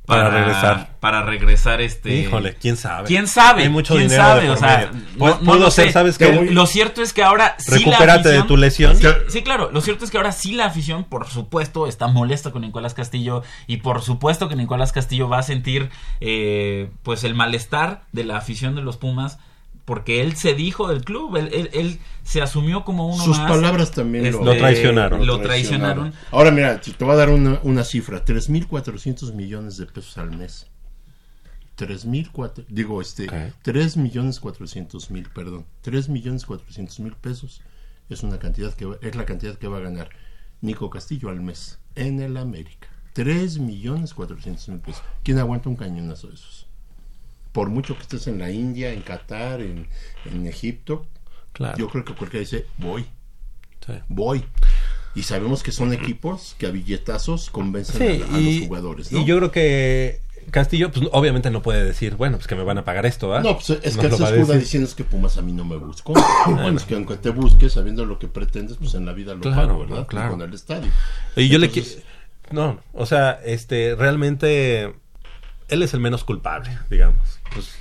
Para regresar. Para regresar, este. Híjole, quién sabe. ¿Quién sabe? Hay mucho ¿Quién dinero sabe? de O sea, no- Pu- no lo ser, sé. ¿sabes qué? Pero Lo cierto es que ahora sí la Recupérate de afición- tu lesión. Sí, sí, claro. Lo cierto es que ahora sí la afición, por supuesto, está molesta con Nicolás Castillo y por supuesto que Nicolás Castillo va a sentir, eh, pues, el malestar de la afición de los Pumas porque él se dijo del club, él, él- él se asumió como uno Sus más. palabras también Este, Lo traicionaron. Lo traicionaron. Ahora mira, te voy a dar una, una cifra, 3.400 millones de pesos al mes. 3.400, digo, este, 3 millones 400 mil, perdón, 3 millones 400 mil pesos es una cantidad que va- es la cantidad que va a ganar Nico Castillo al mes en el América. 3 millones 400 mil pesos. ¿Quién aguanta un cañonazo de esos? Por mucho que estés en la India, en Qatar, en, en Egipto, Claro. yo creo que cualquiera dice, voy, voy. Y sabemos que son equipos que a billetazos convencen Sí, a, a y, los jugadores, ¿no? y yo creo que Castillo, pues obviamente no puede decir, bueno, pues que me van a pagar esto, ¿ah? No, pues es que él se escuda diciendo es que Pumas a mí no me buscó. [COUGHS] bueno, es que aunque te busque, sabiendo lo que pretendes, pues en la vida lo Claro, ¿verdad? no, claro. Con el estadio. Y yo le quiero... No, o sea, este, realmente él es el menos culpable, digamos. Pues,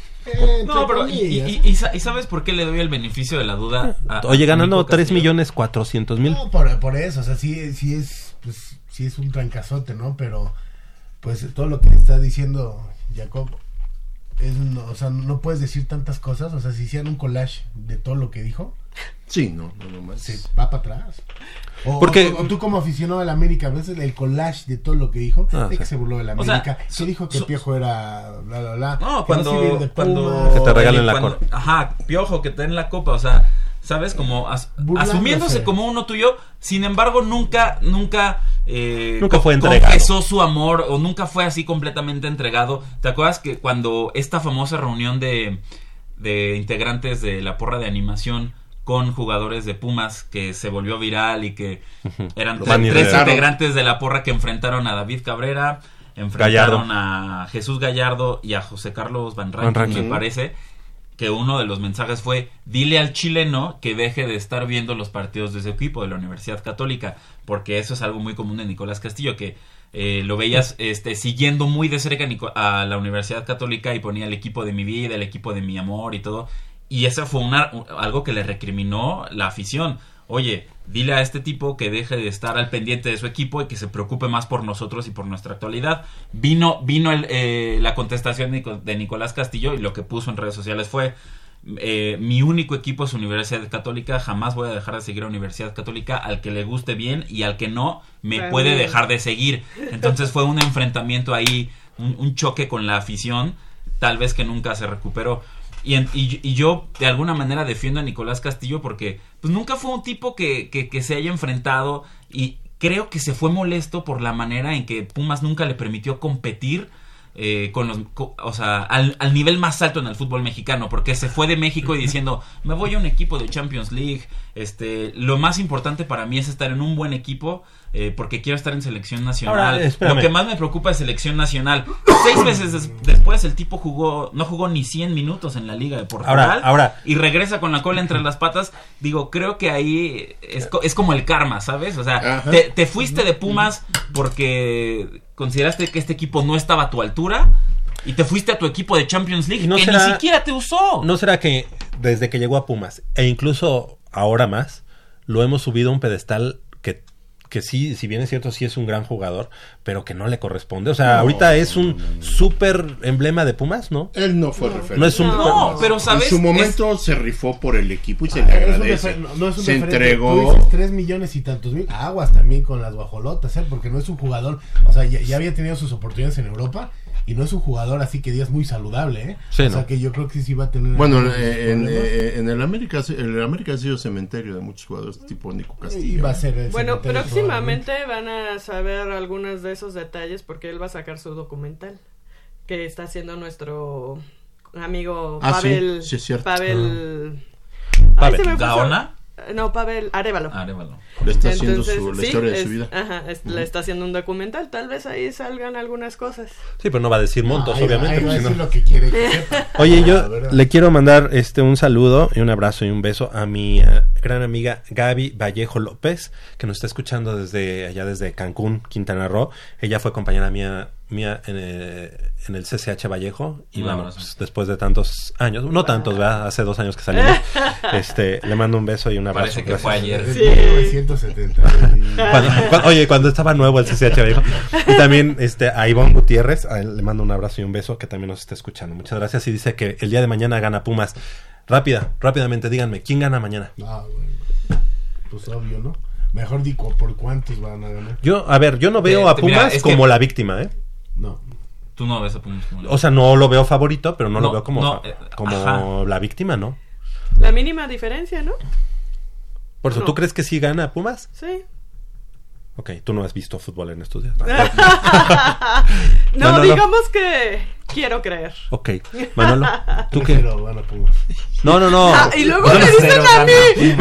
No, pero y, y- y- y sa- y sabes por qué le doy el beneficio de la duda? a- a oye, ganando Nico 3 Castillo? millones 400 mil. No, por, por eso, o sea, sí, sí es, pues, sí es un trancazote, ¿no? Pero, pues, todo lo que está diciendo Jacob, es, no, o sea, no puedes decir tantas cosas, o sea, si hicieran un collage de todo lo que dijo, Sí, no, no, no más. se va para atrás. O, Porque- o- o tú como aficionado de la América, ves el collage de todo lo que dijo, Ah, de que sí. se burló de la O sea, América, que dijo que Piojo era bla, bla, bla. No, que cuando, se a de cuando. Que te regalen la cor- Ajá, piojo que te den la copa, o sea, sabes como as- asumiéndose como uno tuyo, sin embargo nunca nunca eh, Nunca fue entregado. confesó su amor o nunca fue así completamente entregado. ¿Te acuerdas que cuando esta famosa reunión de de integrantes de la porra de animación con jugadores de Pumas que se volvió viral y que eran tre- tres integrantes de la porra que enfrentaron a David Cabrera, enfrentaron Gallardo. a Jesús Gallardo y a José Carlos Van Rankin, me parece que uno de los mensajes fue dile al chileno que deje de estar viendo los partidos de su equipo de la Universidad Católica porque eso es algo muy común de Nicolás Castillo que eh, lo veías este, siguiendo muy de cerca a la Universidad Católica y ponía el equipo de mi vida, el equipo de mi amor y todo y eso fue una, un- algo que le recriminó la afición. Oye, dile a este tipo que deje de estar al pendiente de su equipo y que se preocupe más por nosotros y por nuestra actualidad. Vino, vino el, eh, la contestación de, Nico- de Nicolás Castillo y lo que puso en redes sociales fue eh, mi único equipo es Universidad Católica, jamás voy a dejar de seguir a Universidad Católica, al que le guste bien y al que no, me También. puede dejar de seguir. Entonces fue un enfrentamiento ahí, un, un choque con la afición, tal vez que nunca se recuperó. Y, en- y, y yo de alguna manera defiendo a Nicolás Castillo porque pues nunca fue un tipo que, que, que se haya enfrentado y creo que se fue molesto por la manera en que Pumas nunca le permitió competir eh, con los, o sea, al, al nivel más alto en el fútbol mexicano, porque se fue de México y diciendo, me voy a un equipo de Champions League, este, lo más importante para mí es estar en un buen equipo, eh, porque quiero estar en selección nacional. Ahora, lo que más me preocupa es selección nacional. Seis meses des- después el tipo jugó, no jugó ni 100 minutos en la liga de Portugal. Ahora- ahora- y regresa con la cola entre las patas. Digo, creo que ahí es, co- es como el karma, ¿sabes? O sea, te fuiste de Pumas porque consideraste que este equipo no estaba a tu altura y te fuiste a tu equipo de Champions League ¿Y no que será- ni siquiera te usó. ¿No será que desde que llegó a Pumas, e incluso ahora más, lo hemos subido a un pedestal que, sí, si bien es cierto, sí es un gran jugador, pero que no le corresponde? O sea, No, ahorita es un súper emblema de Pumas, ¿no? Él no fue referente. No es un... No, pero sabes, En su momento se rifó por el equipo y se le Ah, es un agradece. refer- no, no es un se referente. entregó. Tú dices tres millones y tantos mil. Aguas también con las guajolotas, ¿eh? Porque no es un jugador. O sea, ya, ya había tenido sus oportunidades en Europa. Y no es un jugador así que digas muy saludable, ¿eh? Sí, o ¿no? sea, que yo creo que sí va a tener. Bueno, eh, en, eh, en el América, el América ha sido cementerio de muchos jugadores tipo Nico Castillo. Y va a ser el Bueno, próximamente van a saber algunos de esos detalles porque él va a sacar su documental que está haciendo nuestro amigo Ah, sí, Pavel. sí es cierto. Pavel. Pavel. Ay, se me fue su- ¿Gaona? No, Pavel Arevalo. Arevalo. Le está haciendo Entonces, su- la sí, historia de es- su vida. Ajá, es- le está haciendo un documental. Tal vez ahí salgan algunas cosas. Sí, pero no va a decir montos, va- obviamente. ahí va a porque si decir no- lo que quiere que sepa. [LAUGHS] Oye, yo le quiero mandar este un saludo y un abrazo y un beso a mi eh, gran amiga Gaby Vallejo López, que nos está escuchando desde allá desde Cancún, Quintana Roo. Ella fue compañera mía mía en, eh, en el CCH Vallejo y pues, después de tantos años, no tantos, ¿verdad? Hace dos años que salimos. [LAUGHS] este, le mando un beso y un abrazo. Parece que fue ayer. Desde 1970. Cuando- cuando- oye, cuando estaba nuevo el CCH Vallejo. Y también este, a Ivonne Gutiérrez, a él le mando un abrazo y un beso que también nos está escuchando. Muchas gracias. Y dice que el día de mañana gana Pumas. Rápida, rápidamente, díganme, ¿quién gana mañana? Ah, bueno. Pues obvio, ¿no? Mejor digo, ¿por cuántos van a ganar? Yo, a ver, yo no veo Eh, a mira, Pumas que- como la víctima, ¿eh? No. Tú no ves a Pumas como la- O sea, no lo veo favorito, pero no, lo veo como, no, eh, como la víctima, ¿no? La mínima diferencia, ¿no? Por eso, No. ¿tú crees que sí gana Pumas? Sí. Ok, tú no has visto fútbol en estos días. [LAUGHS] [LAUGHS] no, digamos que quiero creer. Ok, Manolo, ¿tú qué? Pero a Pumas. No, no, no. Ah, y luego me no- dicen Cero a mí.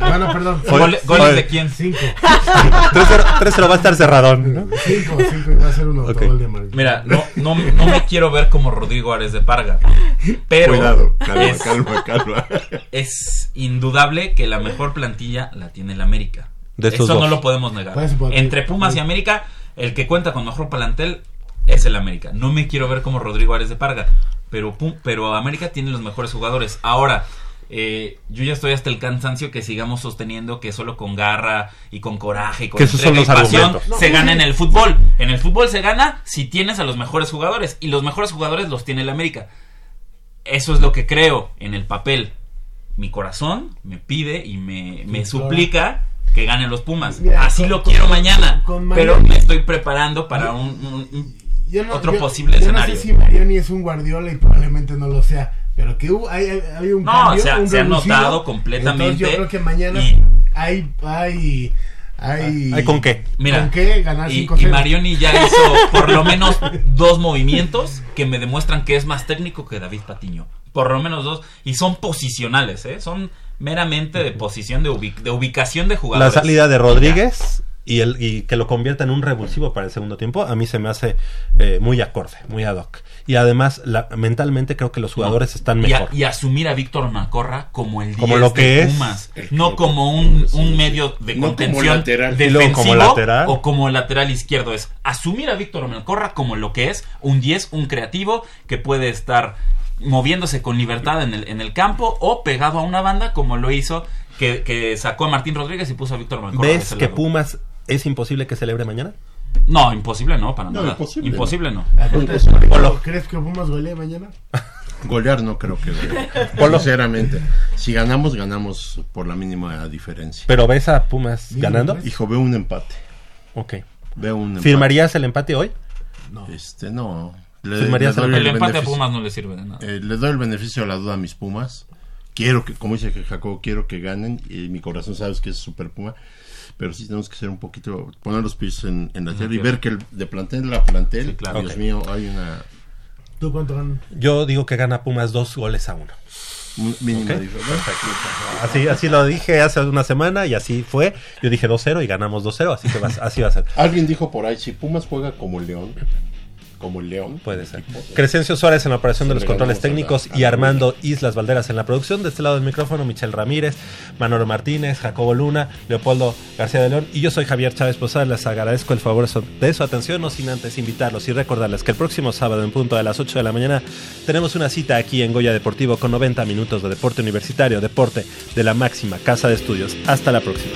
Bueno, perdón. ¿Goles de quién? Cinco. 3-0 va a estar cerradón, ¿no? Cinco, cinco. y Va a ser un autogol de Mar- Mira, no, no, no me quiero ver como Rodrigo Ares de Parga. Pero Cuidado, calma, es, calma, calma. es indudable que la mejor plantilla la tiene el América. De estos Eso no dos. lo podemos negar. Pues, porque- Entre Pumas y América, el que cuenta con mejor plantel es el América. No me quiero ver como Rodrigo Ares de Parga. Pero, Pum- pero América tiene los mejores jugadores. Ahora, eh, yo ya estoy hasta el cansancio que sigamos sosteniendo que solo con garra y con coraje y con Que esos son entrega y pasión argumentos. se gana en el fútbol. En el fútbol se gana si tienes a los mejores jugadores. Y los mejores jugadores los tiene el América. Eso es lo que creo en el papel. Mi corazón me pide y me, me suplica que ganen los Pumas. Mira, Así con- lo con- quiero mañana. con pero me estoy preparando para un, un- un- Yo no- otro yo- posible yo escenario. No sé si Marioni es un Guardiola y probablemente no lo sea. Pero que hubo, hay, hay- un No, cambio. se ha- un se ha notado completamente Entonces yo creo que mañana y- hay, hay, hay, ¿Hay con qué? Mira, ¿Con qué ganar y, 5-0? y Marioni ya [LAUGHS] hizo por lo menos dos movimientos que me demuestran que es más técnico que David Patiño. Por lo menos dos. Y son posicionales, ¿eh? Son meramente de posición, de, de ubicación de La jugadores. salida de Rodríguez y, el, y que lo convierta en un revulsivo para el segundo tiempo, a mí se me hace eh, muy acorde, muy ad hoc. Y además, la- mentalmente creo que los jugadores No. están Y a- mejor. Y, asumir a Víctor Macorra como el 10 Como lo que de es. Pumas. No como un, un medio de No como contención lateral. Defensivo como lateral. o como lateral izquierdo. Es asumir a Víctor Macorra como lo que es un 10, un creativo que puede estar moviéndose con libertad en el, en el campo o pegado a una banda como lo hizo que, que sacó a Martín Rodríguez y puso a Víctor Macorra. de ¿Ves que lado. Pumas es imposible que celebre mañana? No, imposible no, para No, nada. imposible Imposible, no. Entonces, [LAUGHS] Polo. ¿Crees que Pumas golee mañana? [LAUGHS] Golear no creo que golee. [LAUGHS] Polo. Sinceramente. Si ganamos, ganamos por la mínima diferencia. ¿Pero ves a Pumas ganando? Hijo, veo un empate. Ok. Veo un empate. ¿Firmarías el empate hoy? No. Este, no. Le, ¿Firmarías le doy el empate a Pumas no le sirve de nada. eh, le doy el beneficio de la duda a mis Pumas. Quiero que, como dice Jacobo, quiero que ganen. Y mi corazón sabes que es super Puma. Pero sí tenemos que ser un poquito, poner los pies en, en la la tierra y ver que el, de plantel a plantel, Sí, claro. Dios mío, hay una ¿Tú cuánto ganan? Yo digo que gana Pumas dos goles a uno. mínima Ok. diferencia. Así, así lo dije hace una semana y así fue. Yo dije 2-0 y ganamos 2-0, así que va- así va a ser. Alguien dijo por ahí, si Pumas juega como el León, como el León. Puede ser. Crescencio Suárez en la operación de los le controles técnicos y Armando Islas Valderas en la producción. De este lado del micrófono, Michel Ramírez, Manolo Martínez, Jacobo Luna, Leopoldo García de León y yo soy Javier Chávez Posada. Les agradezco el favor de su atención, no sin antes invitarlos y recordarles que el próximo sábado en punto de las 8 de la mañana tenemos una cita aquí en Goya Deportivo con 90 minutos de deporte universitario, deporte de la máxima casa de estudios. Hasta la próxima.